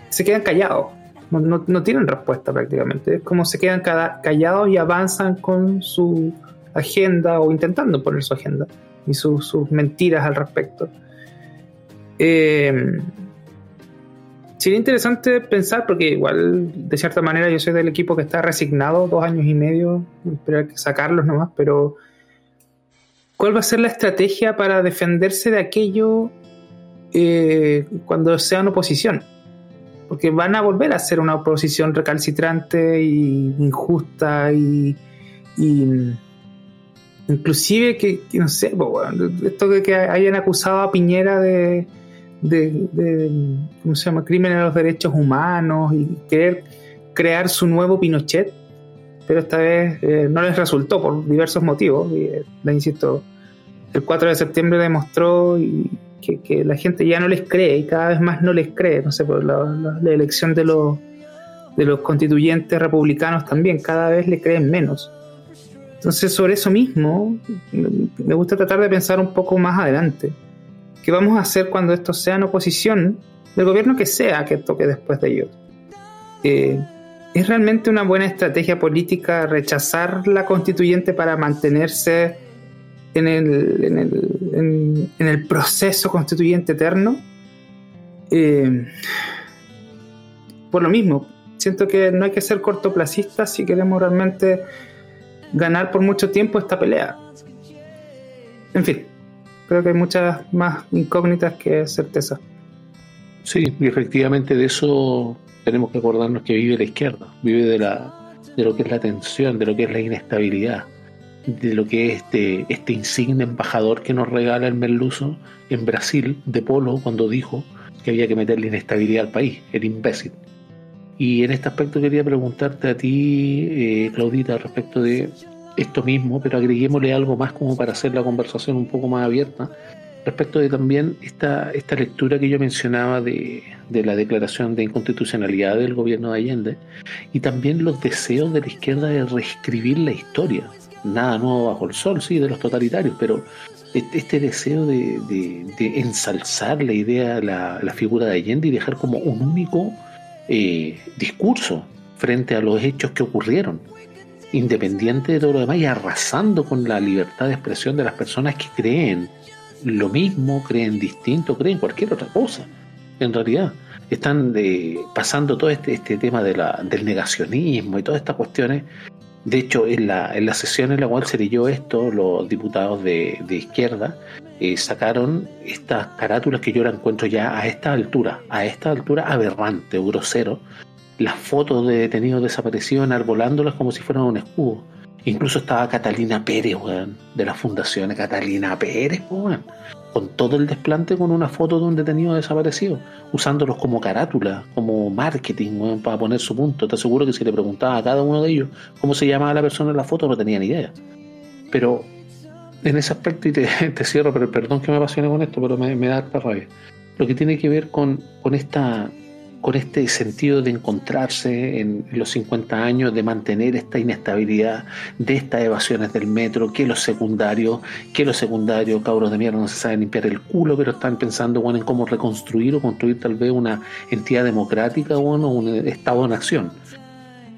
se quedan callados. No, no- no tienen respuesta prácticamente. Es como se quedan callados y avanzan con su agenda o intentando poner su agenda y su- sus mentiras al respecto. Eh, sería interesante pensar, porque igual de cierta manera yo soy del equipo que está resignado dos años y medio, esperar que sacarlos nomás, pero ¿cuál va a ser la estrategia para defenderse de aquello eh, cuando sean oposición? Porque van a volver a ser una oposición recalcitrante y injusta y, y inclusive que, no sé, esto de que hayan acusado a Piñera de, de, de, ¿cómo se llama? crímenes a los derechos humanos y querer crear su nuevo Pinochet, pero esta vez eh, no les resultó por diversos motivos. Y, eh, insisto, el 4 de septiembre demostró que, la gente ya no les cree y cada vez más no les cree. No sé, por la, la- la elección de los, de los constituyentes republicanos también, cada vez le creen menos. Entonces, sobre eso mismo, me gusta tratar de pensar un poco más adelante. ¿Qué vamos a hacer cuando estos sean oposición del gobierno que sea que toque después de ellos? Eh, ¿Es realmente una buena estrategia política rechazar la constituyente para mantenerse en el, en el, en- el proceso constituyente eterno? Eh, por lo mismo, siento que no hay que ser cortoplacistas si queremos realmente ganar por mucho tiempo esta pelea. En fin, creo que hay muchas más incógnitas que certezas. Sí, y efectivamente de eso tenemos que acordarnos que vive la izquierda, vive de la de lo que es la tensión, de lo que es la inestabilidad, de lo que es este, este insigne embajador que nos regala el Merluzo en Brasil de Polo cuando dijo que había que meterle inestabilidad al país, el imbécil. Y en este aspecto quería preguntarte a ti, eh, Claudita, respecto de esto mismo, pero agreguémosle algo más como para hacer la conversación un poco más abierta respecto de también esta, esta lectura que yo mencionaba de, de la declaración de inconstitucionalidad del gobierno de Allende y también los deseos de la izquierda de reescribir la historia. Nada nuevo bajo el sol, sí, de los totalitarios, pero este, este deseo de, de- ensalzar la idea, la, la figura de Allende y dejar como un único eh, discurso frente a los hechos que ocurrieron, independiente de todo lo demás y arrasando con la libertad de expresión de las personas que creen lo mismo, creen distinto, creen cualquier otra cosa. En realidad, están eh, pasando todo este, este tema de la, del negacionismo y todas estas cuestiones. De hecho, en la, en la sesión en la cual se leyó esto, los diputados de, izquierda eh, sacaron estas carátulas que yo la encuentro ya a esta altura, a esta altura aberrante o grosero, las fotos de detenidos desaparecidos enarbolándolas como si fueran un escudo. Incluso estaba Catalina Pérez, weón, de la fundación Catalina Pérez, weón, con todo el desplante con una foto de un detenido desaparecido, usándolos como carátula, como marketing, weón, para poner su punto. Te aseguro que si le preguntaba a cada uno de ellos cómo se llamaba la persona en la foto, no tenían idea. Pero en ese aspecto, y te, (laughs) te cierro, pero perdón que me apasione con esto, pero me, me da harta rabia. Lo que tiene que ver con, con esta con este sentido de encontrarse en los 50 años, de mantener esta inestabilidad, de estas evasiones del metro, que los secundarios, que los secundarios, cabros de mierda, no se saben limpiar el culo, pero están pensando bueno, en cómo reconstruir o construir tal vez una entidad democrática bueno, un Estado de nación.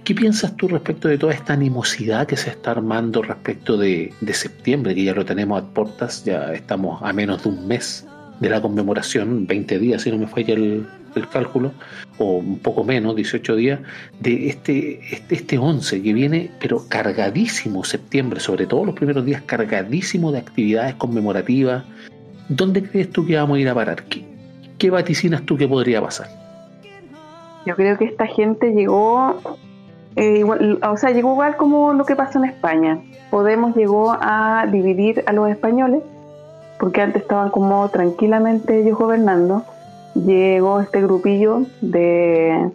¿Qué piensas tú respecto de toda esta animosidad que se está armando respecto de, de septiembre, que ya lo tenemos a puertas, ya estamos a menos de un mes de la conmemoración, 20 días, si no me falla el, cálculo, o un poco menos, 18 días, de este, este, este 11 que viene, pero cargadísimo septiembre, sobre todo los primeros días, cargadísimo de actividades conmemorativas. ¿Dónde crees tú que vamos a ir a parar? ¿Qué, qué vaticinas tú que podría pasar? Yo creo que esta gente llegó, eh, o sea, llegó igual como lo que pasó en España. Podemos llegó a dividir a los españoles, porque antes estaban como tranquilamente ellos gobernando. Llegó este grupillo de,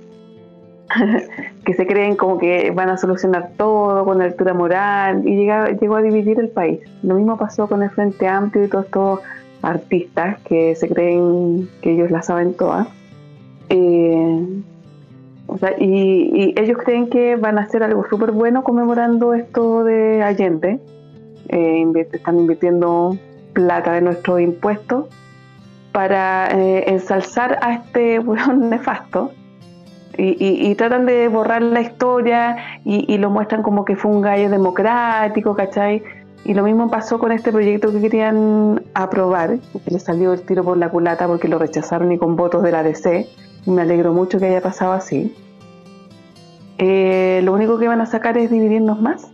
(laughs) que se creen como que van a solucionar todo con altura moral y llega, llegó a dividir el país. Lo mismo pasó con el Frente Amplio y todos estos artistas que se creen que ellos la saben todas. Eh, y, ellos creen que van a hacer algo súper bueno conmemorando esto de Allende. Eh, están invirtiendo plata de nuestros impuestos para eh, ensalzar a este (laughs) weón nefasto. Y, tratan de borrar la historia y, lo muestran como que fue un gallo democrático, ¿cachai? Y lo mismo pasó con este proyecto que querían aprobar, que le salió el tiro por la culata porque lo rechazaron y con votos de la DC. Me alegro mucho que haya pasado así. Eh, lo único que van a sacar es dividirnos más.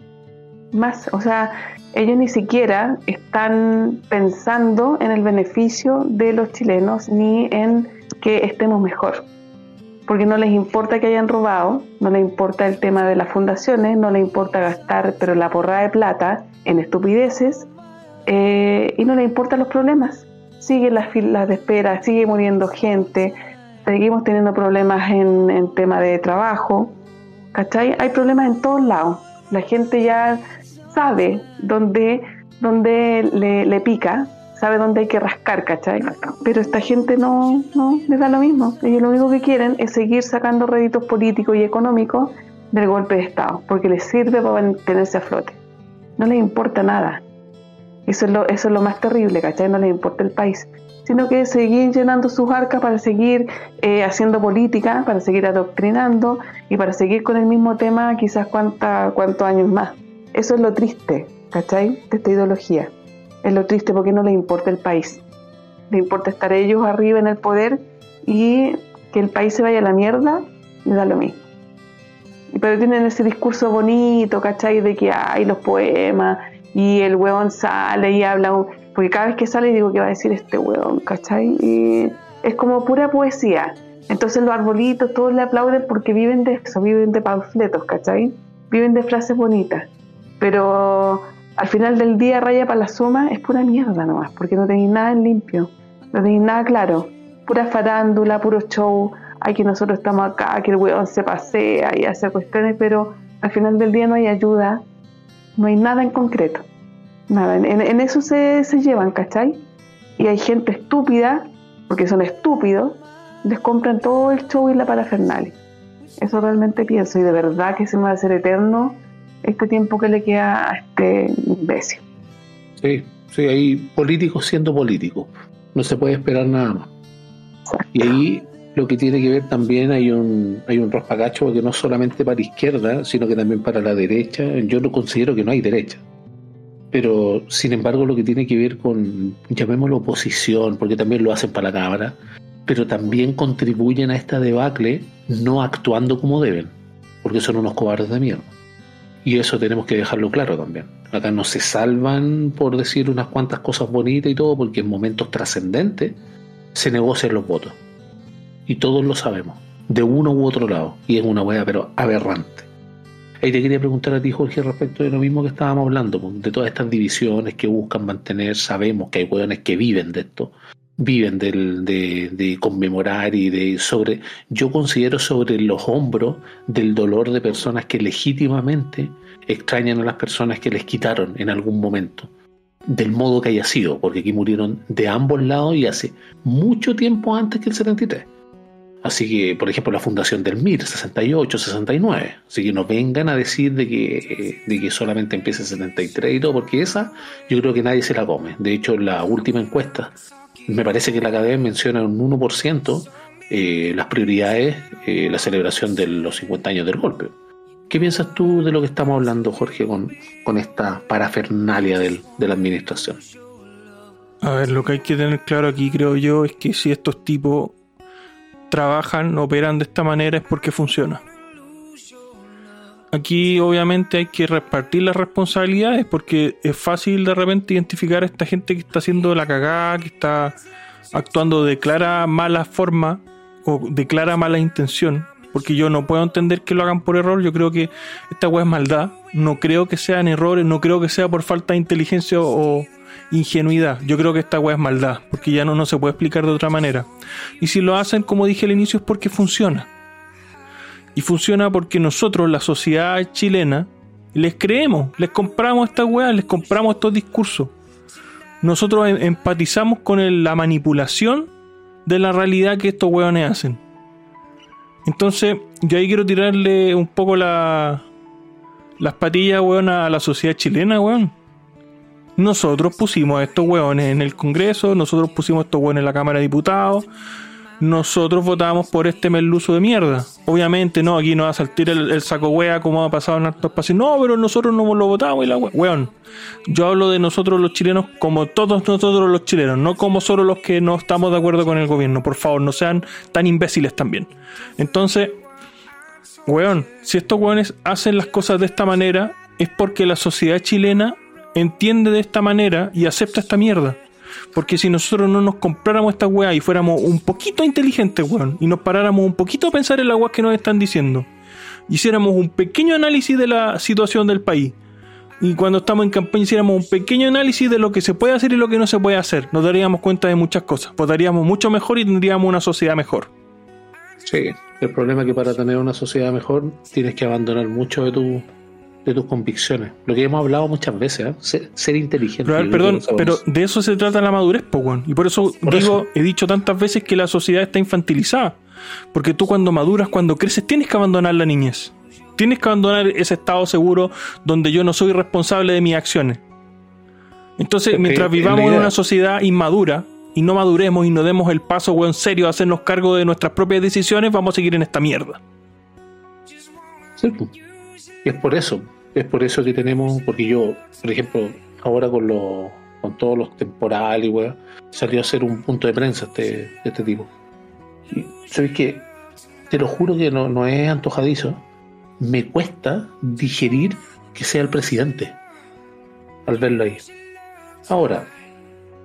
Más, o sea, ellos ni siquiera están pensando en el beneficio de los chilenos ni en que estemos mejor. Porque no les importa que hayan robado, no les importa el tema de las fundaciones, no les importa gastar pero la porra de plata en estupideces eh, y no les importan los problemas. Siguen las filas de espera, sigue muriendo gente, seguimos teniendo problemas en, en tema de trabajo, ¿cachai? Hay problemas en todos lados. La gente ya sabe dónde, dónde le, pica, sabe dónde hay que rascar, ¿cachai? Pero esta gente no, no les da lo mismo. Ellos lo único que quieren es seguir sacando réditos políticos y económicos del golpe de Estado, porque les sirve para mantenerse a flote. No les importa nada. Eso es lo, eso es lo más terrible, ¿cachai? No les importa el país sino que seguir llenando sus arcas para seguir eh, haciendo política, para seguir adoctrinando y para seguir con el mismo tema quizás cuánta, cuántos años más. Eso es lo triste, ¿cachai? De esta ideología. Es lo triste porque no le importa el país. Le importa estar ellos arriba en el poder y que el país se vaya a la mierda, le da lo mismo. Pero tienen ese discurso bonito, ¿cachai? De que hay los poemas y el huevón sale y habla, porque cada vez que sale digo que va a decir este huevón, ¿cachai? Es como pura poesía. Entonces los arbolitos todos le aplauden porque viven de eso, viven de panfletos, ¿cachai? Viven de frases bonitas pero al final del día raya para la suma es pura mierda nomás, porque no tenéis nada en limpio, no tenéis nada claro, pura farándula, puro show, hay que nosotros estamos acá, que el weón se pasea y hace cuestiones, pero al final del día no hay ayuda, no hay nada en concreto, nada, en, eso se, se llevan, ¿cachai? Y hay gente estúpida, porque son estúpidos, les compran todo el show y la parafernalia. Eso realmente pienso, y de verdad que se me va a hacer eterno este tiempo que le queda a este imbécil. Sí, sí, hay políticos siendo políticos. No se puede esperar nada más. Y ahí lo que tiene que ver también hay un hay un rospagacho que no solamente para izquierda, sino que también para la derecha. Yo no considero que no hay derecha. Pero, sin embargo, lo que tiene que ver con, llamémoslo oposición, porque también lo hacen para la Cámara, pero también contribuyen a esta debacle no actuando como deben, porque son unos cobardes de mierda. Y eso tenemos que dejarlo claro también. Acá no se salvan por decir unas cuantas cosas bonitas y todo, porque en momentos trascendentes se negocian los votos. Y todos lo sabemos, de uno u otro lado. Y es una hueá, pero aberrante. Ahí te quería preguntar a ti, Jorge, respecto de lo mismo que estábamos hablando, de todas estas divisiones que buscan mantener. Sabemos que hay hueones que viven de esto, viven del, de, conmemorar y de sobre, yo considero sobre los hombros del dolor de personas que legítimamente extrañan a las personas que les quitaron en algún momento, del modo que haya sido, porque aquí murieron de ambos lados y hace mucho tiempo antes que el 73. Así que, por ejemplo, la fundación del MIR, 68, 69. Así que no vengan a decir de que, de que solamente empieza el 73 y todo, porque esa yo creo que nadie se la come. De hecho, la última encuesta me parece que la academia menciona un 1% eh, las prioridades, eh, la celebración de los 50 años del golpe. ¿Qué piensas tú de lo que estamos hablando, Jorge, con, con esta parafernalia de la administración? A ver, lo que hay que tener claro aquí, creo yo, es que si estos tipos trabajan, operan de esta manera, es porque funciona. Aquí obviamente hay que repartir las responsabilidades porque es fácil de repente identificar a esta gente que está haciendo la cagada, que está actuando de clara mala forma o de clara mala intención. Porque yo no puedo entender que lo hagan por error. Yo creo que esta weá es maldad. No creo que sean errores. No creo que sea por falta de inteligencia o, ingenuidad. Yo creo que esta weá es maldad. Porque ya no, no se puede explicar de otra manera. Y si lo hacen, como dije al inicio, es porque funciona. Y funciona porque nosotros, la sociedad chilena, les creemos, les compramos esta weá, les compramos estos discursos. Nosotros em- empatizamos con la manipulación de la realidad que estos weones hacen. Entonces, yo ahí quiero tirarle un poco la, las patillas, weón, a la sociedad chilena, weón. Nosotros pusimos a estos weones en el Congreso, nosotros pusimos a estos weones en la Cámara de Diputados, nosotros votamos por este merluzo de mierda. Obviamente, no, aquí no va a saltar el, saco wea como ha pasado en altos espacios. No, pero nosotros no lo votamos y la wea. Weón, yo hablo de nosotros los chilenos como todos nosotros los chilenos, no como solo los que no estamos de acuerdo con el gobierno. Por favor, no sean tan imbéciles también. Entonces, weón, si estos weones hacen las cosas de esta manera, es porque la sociedad chilena entiende de esta manera y acepta esta mierda. Porque si nosotros no nos compráramos esta weá y fuéramos un poquito inteligentes, weón, y nos paráramos un poquito a pensar en la weá que nos están diciendo, hiciéramos un pequeño análisis de la situación del país, y cuando estamos en campaña hiciéramos un pequeño análisis de lo que se puede hacer y lo que no se puede hacer, nos daríamos cuenta de muchas cosas, votaríamos mucho mejor y tendríamos una sociedad mejor. Sí, el problema es que para tener una sociedad mejor tienes que abandonar mucho de tu de tus convicciones. Lo que hemos hablado muchas veces, ¿eh? ser, ser inteligente. Pero, ver, perdón, pero de eso se trata la madurez, po, weón. Y por eso Por digo, eso. he dicho tantas veces que la sociedad está infantilizada. Porque tú cuando maduras, cuando creces, tienes que abandonar la niñez. Tienes que abandonar ese estado seguro donde yo no soy responsable de mis acciones. Entonces, mientras vivamos en una sociedad inmadura y no maduremos y no demos el paso, weón, serio a hacernos cargo de nuestras propias decisiones, vamos a seguir en esta mierda. Sí. Y es por eso, es por eso que tenemos, porque yo, por ejemplo, ahora con los con todos los temporales, weá, salió a hacer un punto de prensa este, este tipo. Y sabes que te lo juro que no, no es antojadizo. Me cuesta digerir que sea el presidente al verlo ahí. Ahora,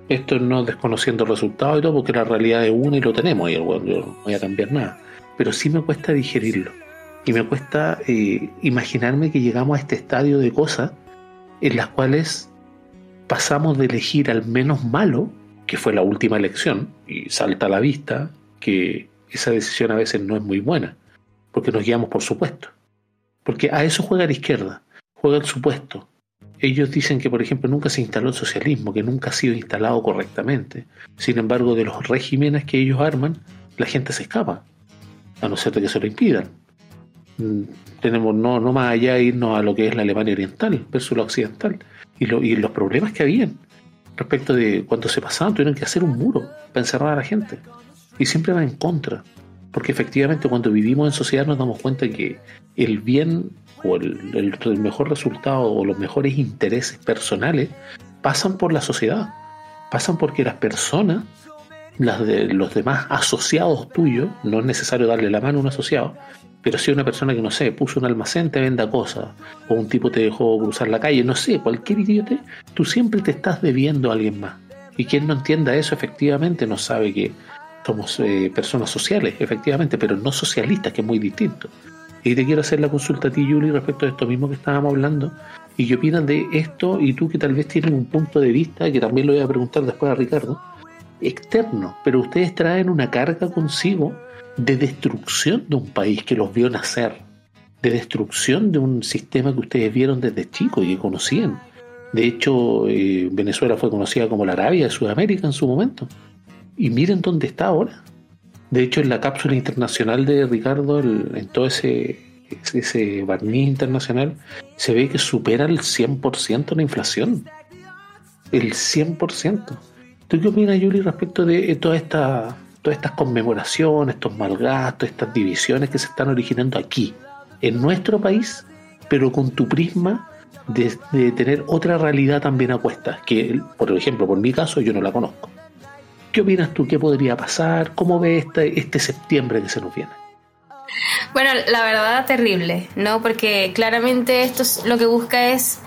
esto no desconociendo el resultado y todo, porque la realidad es una y lo tenemos, y el weón, yo no voy a cambiar nada. Pero sí me cuesta digerirlo. Y me cuesta eh, imaginarme que llegamos a este estadio de cosas en las cuales pasamos de elegir al menos malo, que fue la última elección, y salta a la vista que esa decisión a veces no es muy buena, porque nos guiamos por supuesto. Porque a eso juega la izquierda, juega el supuesto. Ellos dicen que, por ejemplo, nunca se instaló el socialismo, que nunca ha sido instalado correctamente. Sin embargo, de los regímenes que ellos arman, la gente se escapa, a no ser que se lo impidan. Mm, Tenemos no, no más allá de irnos a lo que es la Alemania oriental versus la occidental y, lo- y los problemas que habían respecto de cuando se pasaban, tuvieron que hacer un muro para encerrar a la gente y siempre van en contra, porque efectivamente cuando vivimos en sociedad nos damos cuenta que el bien o el, el- el mejor resultado o los mejores intereses personales pasan por la sociedad, pasan porque las personas, las de los demás asociados tuyos, no es necesario darle la mano a un asociado, pero si una persona que no sé, puso un almacén, te venda cosas, o un tipo te dejó cruzar la calle, no sé, cualquier idiote, tú siempre te estás debiendo a alguien más. Y quien no entienda eso, efectivamente, no sabe que somos eh, personas sociales, efectivamente, pero no socialistas, que es muy distinto. Y te quiero hacer la consulta a ti, Yuli, respecto a esto mismo que estábamos hablando. ¿Y qué opinas de esto? Y tú que tal vez tienes un punto de vista, que también lo voy a preguntar después a Ricardo, externo, pero ustedes traen una carga consigo de destrucción de un país que los vio nacer, de destrucción de un sistema que ustedes vieron desde chicos y que conocían. De hecho, eh, Venezuela fue conocida como la Arabia de Sudamérica en su momento. Y miren dónde está ahora. De hecho, en la cápsula internacional de Ricardo, en todo ese, ese, barniz internacional, se ve que supera el 100% la inflación. El 100%. ¿Tú qué opinas, Yuli, respecto de toda esta, todas estas conmemoraciones, estos malgastos, estas divisiones que se están originando aquí, en nuestro país, pero con tu prisma de, tener otra realidad también a cuestas, que, por ejemplo, por mi caso, yo no la conozco. ¿Qué opinas tú? ¿Qué podría pasar? ¿Cómo ves este, este septiembre que se nos viene? Bueno, la verdad, terrible, ¿no? Porque claramente esto es- lo que busca es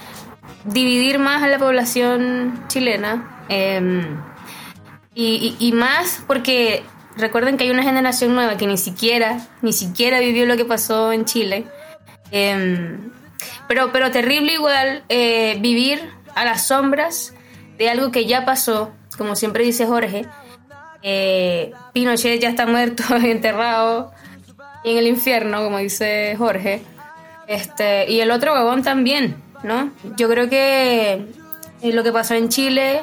dividir más a la población chilena. y- y más porque recuerden que hay una generación nueva que ni siquiera, ni siquiera vivió lo que pasó en Chile. eh, pero, pero terrible igual eh, vivir a las sombras de algo que ya pasó, como siempre dice Jorge. Eh, Pinochet ya está muerto, (laughs) enterrado. en el infierno, como dice Jorge. Este, y el otro huevón también, ¿no? Yo creo que eh, lo que pasó en Chile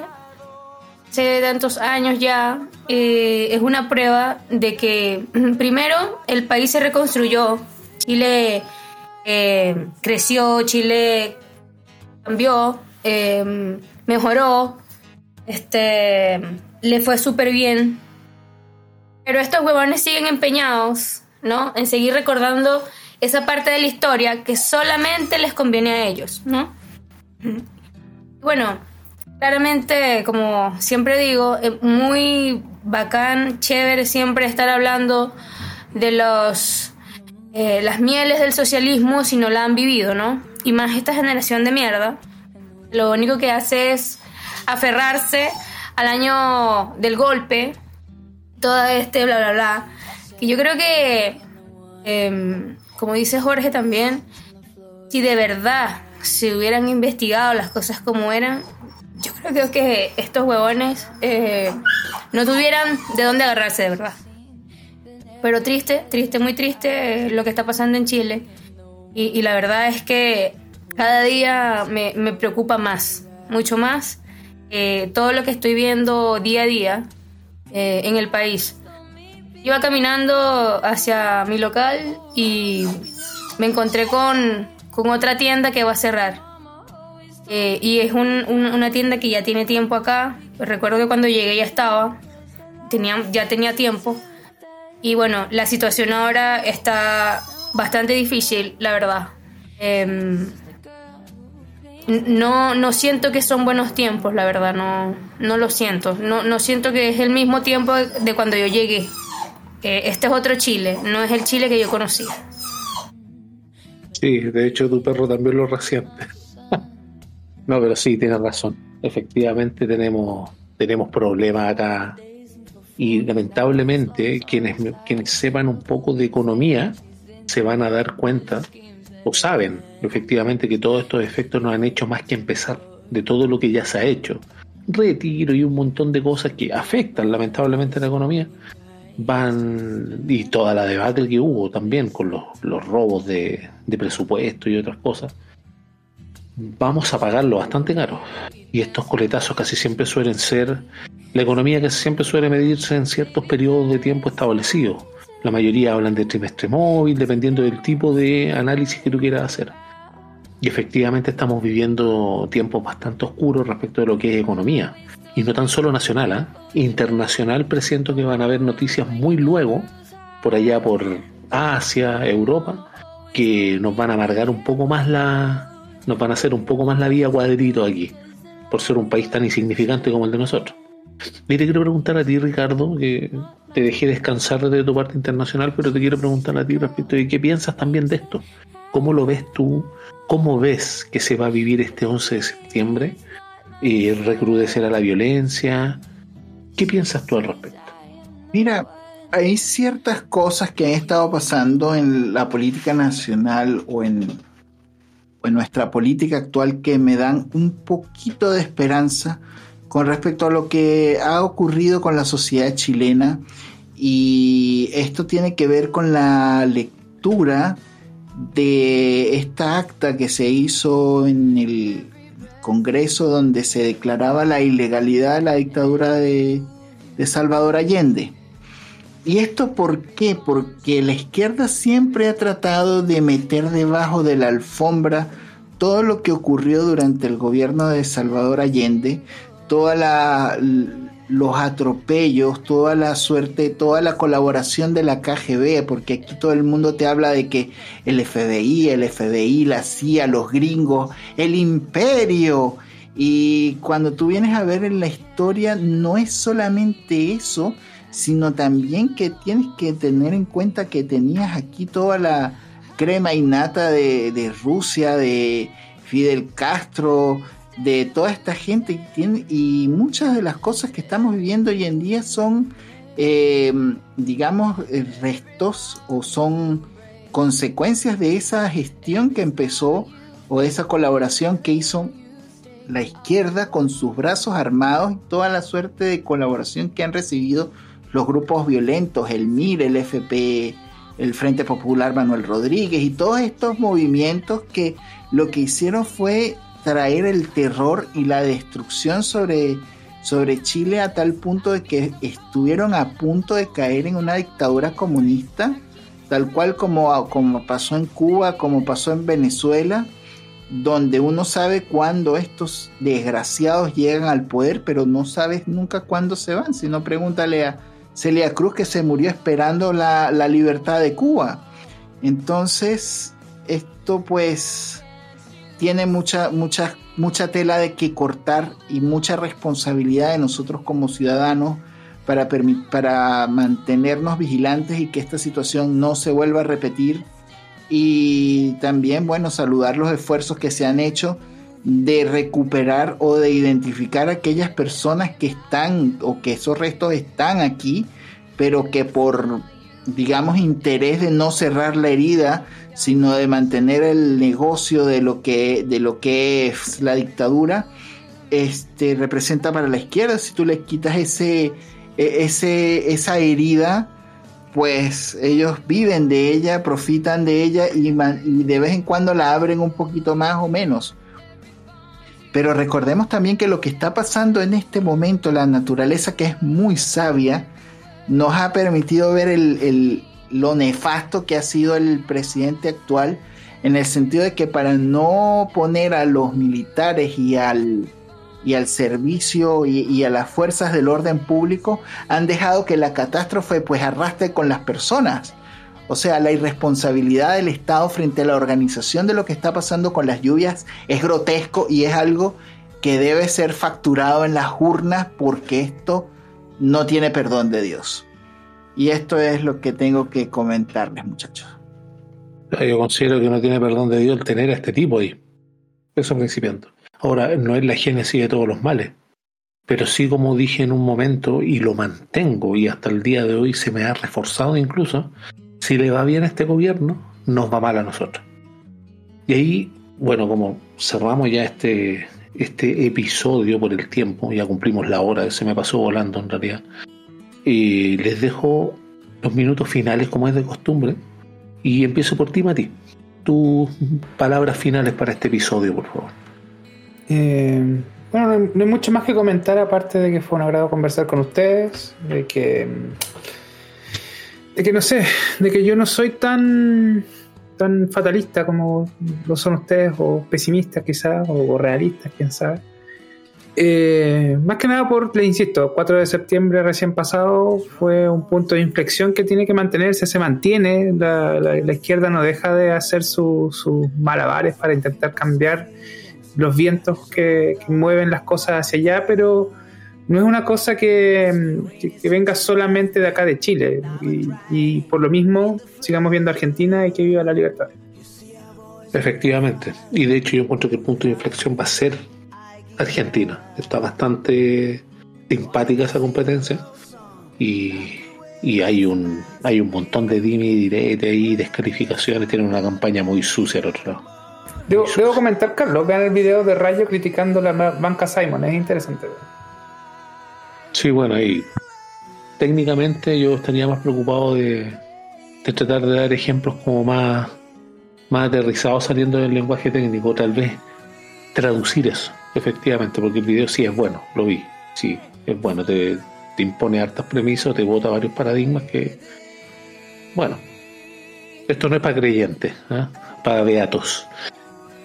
hace tantos años ya eh, es una prueba de que (clears throat) primero el país se reconstruyó, Chile eh, creció, Chile cambió, mejoró, este, le fue súper bien. Pero estos huevones siguen empeñados, ¿no? En seguir recordando esa parte de la historia que solamente les conviene a ellos, ¿no? (clears throat) Bueno, claramente, como siempre digo, es muy bacán, chévere siempre estar hablando de los eh, las mieles del socialismo si no la han vivido, ¿no? Y más esta generación de mierda, lo único que hace es aferrarse al año del golpe, todo este bla bla bla. Y yo creo que, em, como dice Jorge también, si de verdad se hubieran investigado las cosas como eran, yo creo que estos huevones eh, no tuvieran de dónde agarrarse de verdad. Pero triste, triste, muy triste lo que está pasando en Chile. Y, la verdad es que cada día me, preocupa más, mucho más, eh, todo lo que estoy viendo día a día eh, en el país. Iba caminando hacia mi local y me encontré con con otra tienda que va a cerrar. Eh, y es una tienda que ya tiene tiempo acá. Recuerdo que cuando llegué ya estaba, tenía, ya tenía tiempo. Y bueno, la situación ahora está bastante difícil, la verdad. Em, no, no siento que son buenos tiempos, la verdad, no, no lo siento. No, no siento que es el mismo tiempo de cuando yo llegué. este es otro Chile, no es el Chile que yo conocía. Sí, de hecho tu perro también lo resiente. No, pero sí, tienes razón. Efectivamente tenemos, tenemos problemas acá y lamentablemente quienes, quienes sepan un poco de economía se van a dar cuenta o saben efectivamente que todos estos efectos no han hecho más que empezar de todo lo que ya se ha hecho. Retiro y un montón de cosas que afectan lamentablemente a la economía van y toda la debate que hubo también con los, los robos de, de, presupuesto y otras cosas, vamos a pagarlo bastante caro. Y estos coletazos casi siempre suelen ser la economía que siempre suele medirse en ciertos periodos de tiempo establecidos. La mayoría hablan de trimestre móvil, dependiendo del tipo de análisis que tú quieras hacer. Y efectivamente estamos viviendo tiempos bastante oscuros respecto de lo que es economía y no tan solo nacional, ¿ah? internacional, presiento que van a haber noticias muy luego, por allá por Asia, Europa, que nos van a amargar un poco más la. Nos van a hacer un poco más la vida cuadrito aquí, por ser un país tan insignificante como el de nosotros. Y te quiero preguntar a ti, Ricardo, que te dejé descansar de tu parte internacional, pero te quiero preguntar a ti respecto de qué piensas también de esto. ¿Cómo lo ves tú? ¿Cómo ves que se va a vivir este 11 de septiembre? y recrudecerá la violencia. ¿Qué piensas tú al respecto? Mira, hay ciertas cosas que han estado pasando en la política nacional o en, en nuestra política actual que me dan un poquito de esperanza con respecto a lo que ha ocurrido con la sociedad chilena y esto tiene que ver con la lectura de esta acta que se hizo en el Congreso donde se declaraba la ilegalidad de la dictadura de, Salvador Allende. ¿Y esto por qué? Porque la izquierda siempre ha tratado de meter debajo de la alfombra todo lo que ocurrió durante el gobierno de Salvador Allende, toda la, los atropellos, toda la suerte, toda la colaboración de la KGB, porque aquí todo el mundo te habla de que el FBI, el FBI, la CIA, los gringos, el imperio. Y cuando tú vienes a ver en la historia, no es solamente eso, sino también que tienes que tener en cuenta que tenías aquí toda la crema innata de, de Rusia, de Fidel Castro, de toda esta gente. Y muchas de las cosas que estamos viviendo hoy en día son, eh, digamos, eh, restos o son consecuencias de esa gestión que empezó o de esa colaboración que hizo la izquierda con sus brazos armados y toda la suerte de colaboración que han recibido los grupos violentos, el MIR, el FP, el Frente Popular Manuel Rodríguez y todos estos movimientos que lo que hicieron fue traer el terror y la destrucción sobre, sobre Chile a tal punto de que estuvieron a punto de caer en una dictadura comunista, tal cual como, como pasó en Cuba, como pasó en Venezuela, donde uno sabe cuándo estos desgraciados llegan al poder, pero no sabes nunca cuándo se van. Si no, pregúntale a Celia Cruz que se murió esperando la, la libertad de Cuba. Entonces, esto pues tiene mucha, mucha, mucha tela de que cortar y mucha responsabilidad de nosotros como ciudadanos para, para mantenernos vigilantes y que esta situación no se vuelva a repetir. Y también, bueno, saludar los esfuerzos que se han hecho de recuperar o de identificar aquellas personas que están o que esos restos están aquí, pero que por, digamos, interés de no cerrar la herida, sino de mantener el negocio de lo que, de lo que es la dictadura, este, representa para la izquierda. Si tú le quitas ese, e, ese, esa herida, pues ellos viven de ella, profitan de ella y de vez en cuando la abren un poquito más o menos. Pero recordemos también que lo que está pasando en este momento, la naturaleza que es muy sabia, nos ha permitido ver el, lo nefasto que ha sido el presidente actual en el sentido de que para no poner a los militares y al, y al servicio y, a las fuerzas del orden público han dejado que la catástrofe pues arrastre con las personas. O sea, la irresponsabilidad del Estado frente a la organización de lo que está pasando con las lluvias es grotesco y es algo que debe ser facturado en las urnas porque esto no tiene perdón de Dios. Y esto es lo que tengo que comentarles, muchachos. Yo considero que no tiene perdón de Dios el tener a este tipo ahí. Eso principiando. Ahora, no es la génesis de todos los males. Pero sí, como dije en un momento, y lo mantengo, y hasta el día de hoy se me ha reforzado incluso, si le va bien a este gobierno, nos va mal a nosotros. Y ahí, bueno, como cerramos ya este, este episodio por el tiempo, ya cumplimos la hora, se me pasó volando en realidad. Y les dejo los minutos finales como es de costumbre. Y empiezo por ti, Mati. Tus palabras finales para este episodio, por favor. Eh, bueno, no hay mucho más que comentar aparte de que fue un agrado conversar con ustedes, de que, de que no sé, de que yo no soy tan tan fatalista como lo son ustedes, o pesimistas quizás, o realistas, quién sabe. Eh, más que nada por, le insisto, 4 de septiembre recién pasado fue un punto de inflexión que tiene que mantenerse, se mantiene, la, izquierda no deja de hacer sus malabares para intentar cambiar los vientos que, mueven las cosas hacia allá, pero no es una cosa que, venga solamente de acá de Chile y, y, por lo mismo sigamos viendo Argentina y que viva la libertad. Efectivamente, y de hecho yo encuentro que el punto de inflexión va a ser Argentina. Está bastante simpática esa competencia y, hay un hay un montón de dimi direte y descalificaciones. Tienen una campaña muy sucia al otro lado. Debo, comentar, Carlos, vean el video de Rayo criticando la banca Simon, es interesante. Sí, bueno, ahí técnicamente yo estaría más preocupado de, de tratar de dar ejemplos como más, más aterrizados saliendo del lenguaje técnico, tal vez traducir eso Efectivamente, porque el video sí es bueno, lo vi. Sí, es bueno, te, impone hartas premisas, te bota varios paradigmas que, bueno, esto no es para creyentes, ¿eh? para beatos.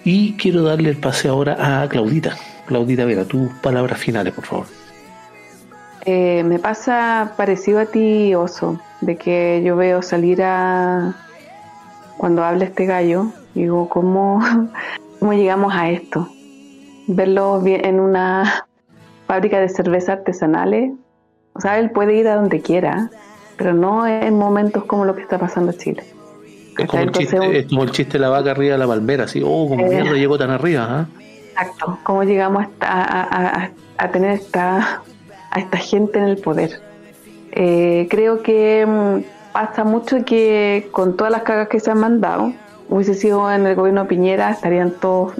Y quiero darle el pase ahora a Claudita. Claudita Vera, tus palabras finales, por favor. Eh, me pasa parecido a ti, Oso, de que yo veo salir a... Cuando habla este gallo, digo, ¿cómo, (laughs) cómo llegamos a esto? verlo en una fábrica de cerveza artesanales. O sea, él puede ir a donde quiera, pero no en momentos como lo que está pasando en Chile. Es como, el chiste, de la vaca arriba de la palmera, así, oh, como eh, mierda llegó tan arriba. ¿ah? Exacto, cómo llegamos a, a, tener esta, a esta gente en el poder. Eh, creo que mm, pasa mucho que con todas las cagas que se han mandado, hubiese sido en el gobierno de Piñera, estarían todos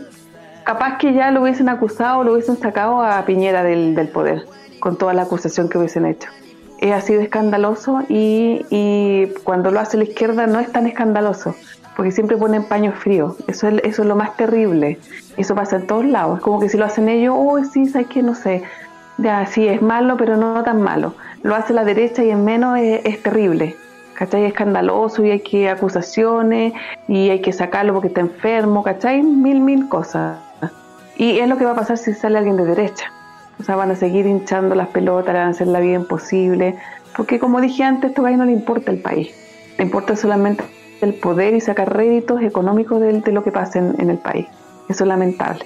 capaz que ya lo hubiesen acusado, lo hubiesen sacado a Piñera del, poder, con toda la acusación que hubiesen hecho. ha sido escandaloso y, y cuando lo hace la izquierda no es tan escandaloso porque siempre ponen paños fríos. Eso es, eso es lo más terrible. Eso pasa en todos lados. Es como que si lo hacen ellos, oh, sí, sabes que no sé. Ya, sí, es malo, pero no tan malo. Lo hace la derecha y en menos es, terrible. ¿Cachai? Es escandaloso y hay que acusaciones y hay que sacarlo porque está enfermo, ¿cachai? Mil, mil cosas. Y es lo que va a pasar si sale alguien de derecha. O sea, van a seguir hinchando las pelotas, van a hacer la vida imposible. Porque como dije antes, esto no le importa el país. Le importa solamente el poder y sacar réditos económicos de, lo que pasa en, el país. Eso es lamentable.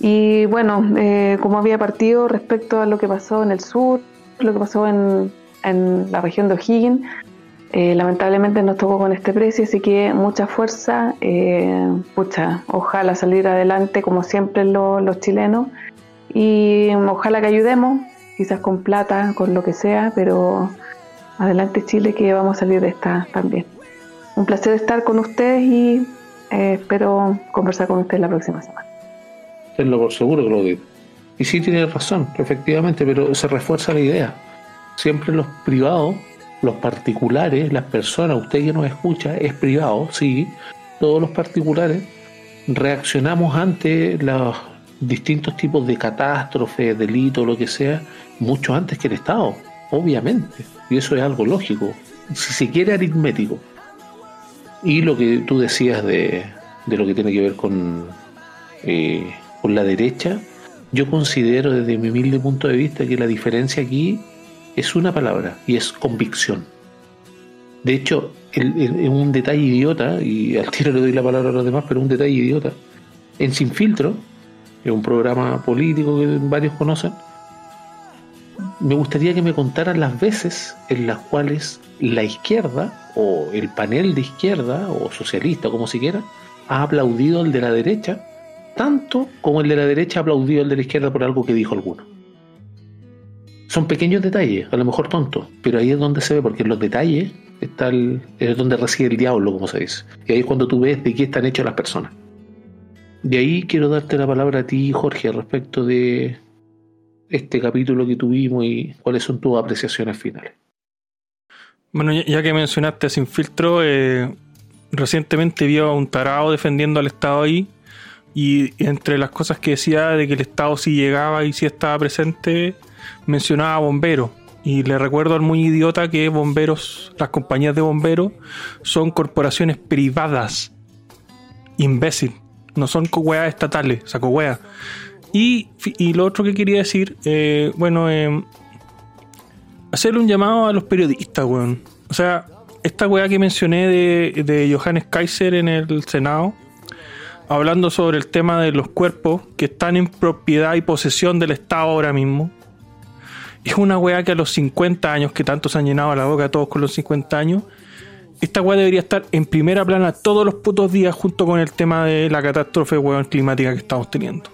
Y bueno, eh, como había partido respecto a lo que pasó en el sur, lo que pasó en, la región de O'Higgins, eh, lamentablemente nos tocó con este precio, así que mucha fuerza, eh, pucha, ojalá salir adelante como siempre los chilenos y ojalá que ayudemos, quizás con plata, con lo que sea, pero adelante Chile que vamos a salir de esta también un placer estar con ustedes y eh, espero conversar con ustedes la próxima semana. Tenlo por seguro, Claudio. Y sí tiene razón, efectivamente, pero se refuerza la idea. Siempre los privados, los particulares, las personas, usted que nos escucha, es privado, sí, todos los particulares reaccionamos ante los distintos tipos de catástrofes, delitos, lo que sea, mucho antes que el Estado, obviamente. Y eso es algo lógico, si se quiere aritmético. Y lo que tú decías de, lo que tiene que ver con, eh, con la derecha, yo considero desde mi humilde punto de vista que la diferencia aquí es una palabra y es convicción. De hecho, es un detalle idiota, y al tiro le doy la palabra a los demás, pero un detalle idiota. En Sin Filtro, es un programa político que varios conocen, me gustaría que me contaran las veces en las cuales la izquierda o el panel de izquierda o socialista, como si quiera, ha aplaudido al de la derecha, tanto como el de la derecha ha aplaudido al de la izquierda por algo que dijo alguno. Son pequeños detalles, a lo mejor tontos, pero ahí es donde se ve, porque en los detalles está es donde reside el diablo, como se dice. Y ahí es cuando tú ves de qué están hechas las personas. De ahí quiero darte la palabra a ti, Jorge, respecto de este capítulo que tuvimos y cuáles son tus apreciaciones finales. Bueno, ya que mencionaste Sin Filtro, eh, recientemente vi a un tarado defendiendo al Estado ahí y entre las cosas que decía de que el Estado sí llegaba y sí estaba presente, mencionaba bomberos. Y le recuerdo al muy idiota que bomberos, las compañías de bomberos son corporaciones privadas. Imbécil. No son weas estatales, saco weas. Y, lo otro que quería decir, eh, bueno, eh, hacerle un llamado a los periodistas, weón. O sea, esta weá que mencioné de, de Johannes Kaiser en el Senado, hablando sobre el tema de los cuerpos que están en propiedad y posesión del Estado ahora mismo. Es una weá que a los 50 años, que tanto se han llenado la boca todos con los 50 años, esta weá debería estar en primera plana todos los putos días junto con el tema de la catástrofe weón climática que estamos teniendo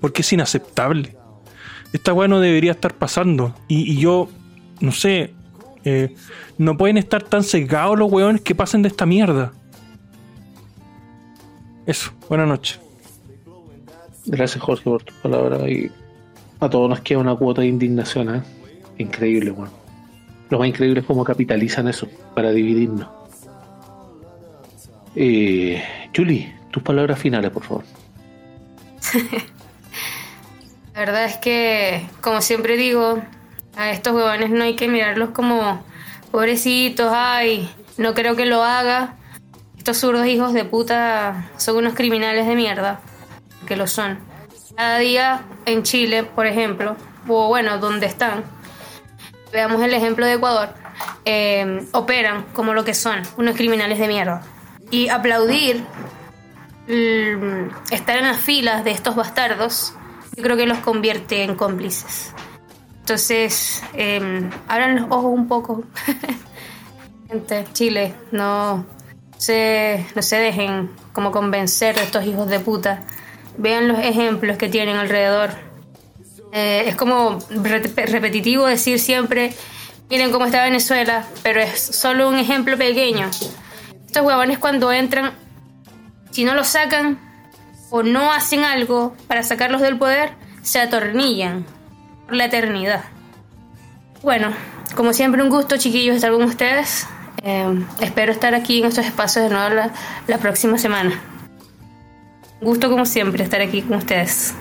porque es inaceptable. Esta weá no debería estar pasando. Y, yo, no sé, eh, no pueden estar tan sesgados los weones que pasen de esta mierda. Eso, buenas noches. Gracias Jorge por tu palabra y a todos nos queda una cuota de indignación, ¿eh? Increíble, weón. Lo más increíble es cómo capitalizan eso para dividirnos. Eh, Julie, tus palabras finales, por favor. (laughs) La verdad es que, como siempre digo, a estos huevones no hay que mirarlos como pobrecitos, ay, no creo que lo haga. Estos zurdos hijos de puta son unos criminales de mierda, que lo son. Cada día en Chile, por ejemplo, o bueno, donde están, veamos el ejemplo de Ecuador, eh, operan como lo que son, unos criminales de mierda. Y aplaudir mm, estar en las filas de estos bastardos yo creo que los convierte en cómplices. Entonces, eh, abran los ojos un poco. (laughs) Gente, Chile, no se, no se dejen como convencer de estos hijos de puta. Vean los ejemplos que tienen alrededor. Eh, es como repetitivo decir siempre, miren cómo está Venezuela, pero es solo un ejemplo pequeño. Estos huevones cuando entran, si no los sacan, o no hacen algo para sacarlos del poder, se atornillan por la eternidad. Bueno, como siempre, un gusto, chiquillos, estar con ustedes. Eh, espero estar aquí en estos espacios de nuevo la, la próxima semana. Gusto, como siempre, estar aquí con ustedes.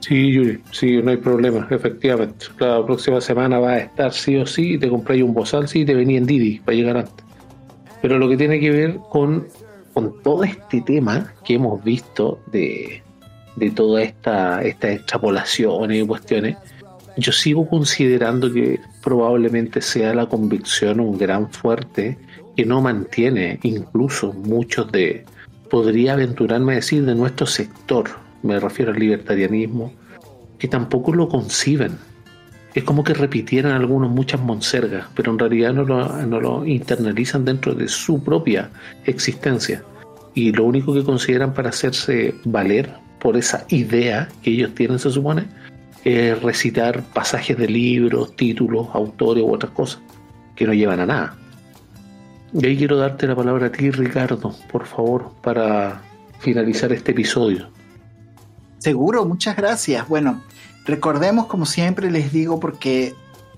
Sí, Yuri, sí, no hay problema, efectivamente. La próxima semana va a estar sí o sí, te compráis un bozal, sí, te venía en Didi para llegar antes. Pero lo que tiene que ver con, con todo este tema que hemos visto de, de toda esta, esta extrapolación y cuestiones, yo sigo considerando que probablemente sea la convicción un gran fuerte que no mantiene incluso muchos de, podría aventurarme a decir, de nuestro sector, me refiero al libertarianismo, que tampoco lo conciben. Es como que repitieran algunos muchas monsergas, pero en realidad no lo, no lo internalizan dentro de su propia existencia. Y lo único que consideran para hacerse valer por esa idea que ellos tienen, se supone, es recitar pasajes de libros, títulos, autores u otras cosas que no llevan a nada. Y ahí quiero darte la palabra a ti, Ricardo, por favor, para finalizar este episodio. Seguro, muchas gracias. Bueno, recordemos como siempre les digo porque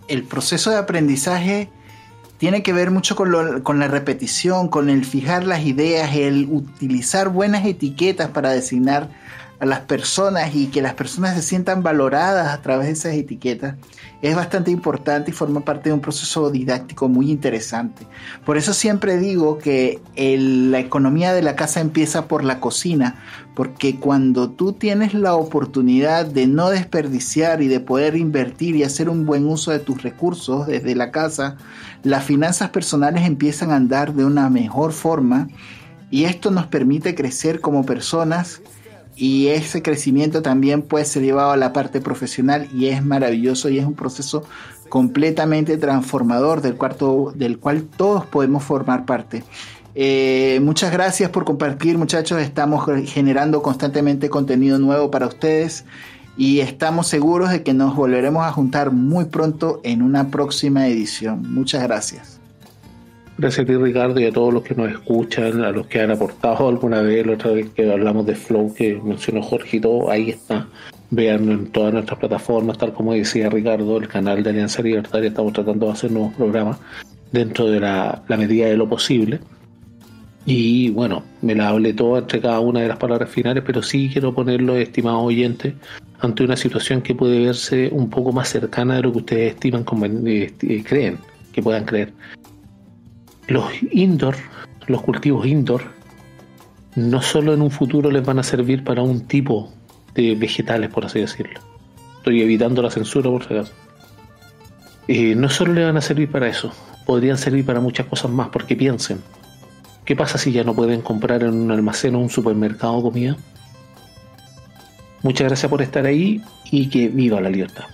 el proceso de aprendizaje tiene que ver mucho con, lo, con, la repetición, con el fijar las ideas, el utilizar buenas etiquetas para designar a las personas y que las personas se sientan valoradas a través de esas etiquetas es bastante importante y forma parte de un proceso didáctico muy interesante. Por eso siempre digo que el, la economía de la casa empieza por la cocina, porque cuando tú tienes la oportunidad de no desperdiciar y de poder invertir y hacer un buen uso de tus recursos desde la casa, las finanzas personales empiezan a andar de una mejor forma y esto nos permite crecer como personas y ese crecimiento también puede ser llevado a la parte profesional y es maravilloso y es un proceso completamente transformador del, cuarto, del cual todos podemos formar parte. Eh, muchas gracias por compartir muchachos, estamos generando constantemente contenido nuevo para ustedes y estamos seguros de que nos volveremos a juntar muy pronto en una próxima edición. Muchas gracias. Gracias a ti, Ricardo, y a todos los que nos escuchan, a los que han aportado alguna vez, la otra vez que hablamos de Flow, que mencionó Jorge y todo, ahí está. Vean en todas nuestras plataformas, tal como decía Ricardo, el canal de Alianza Libertaria, estamos tratando de hacer nuevos programas dentro de la, medida de lo posible. Y bueno, me la hablé todo entre cada una de las palabras finales, pero sí quiero ponerlo, estimados oyentes, ante una situación que puede verse un poco más cercana de lo que ustedes estiman, como, eh, creen, que puedan creer los indoor, los cultivos indoor, no solo en un futuro les van a servir para un tipo de vegetales, por así decirlo. Estoy evitando la censura, por si acaso. Eh, no solo le van a servir para eso, podrían servir para muchas cosas más, porque piensen, ¿qué pasa si ya no pueden comprar en un almacén o un supermercado comida? Muchas gracias por estar ahí y que viva la libertad.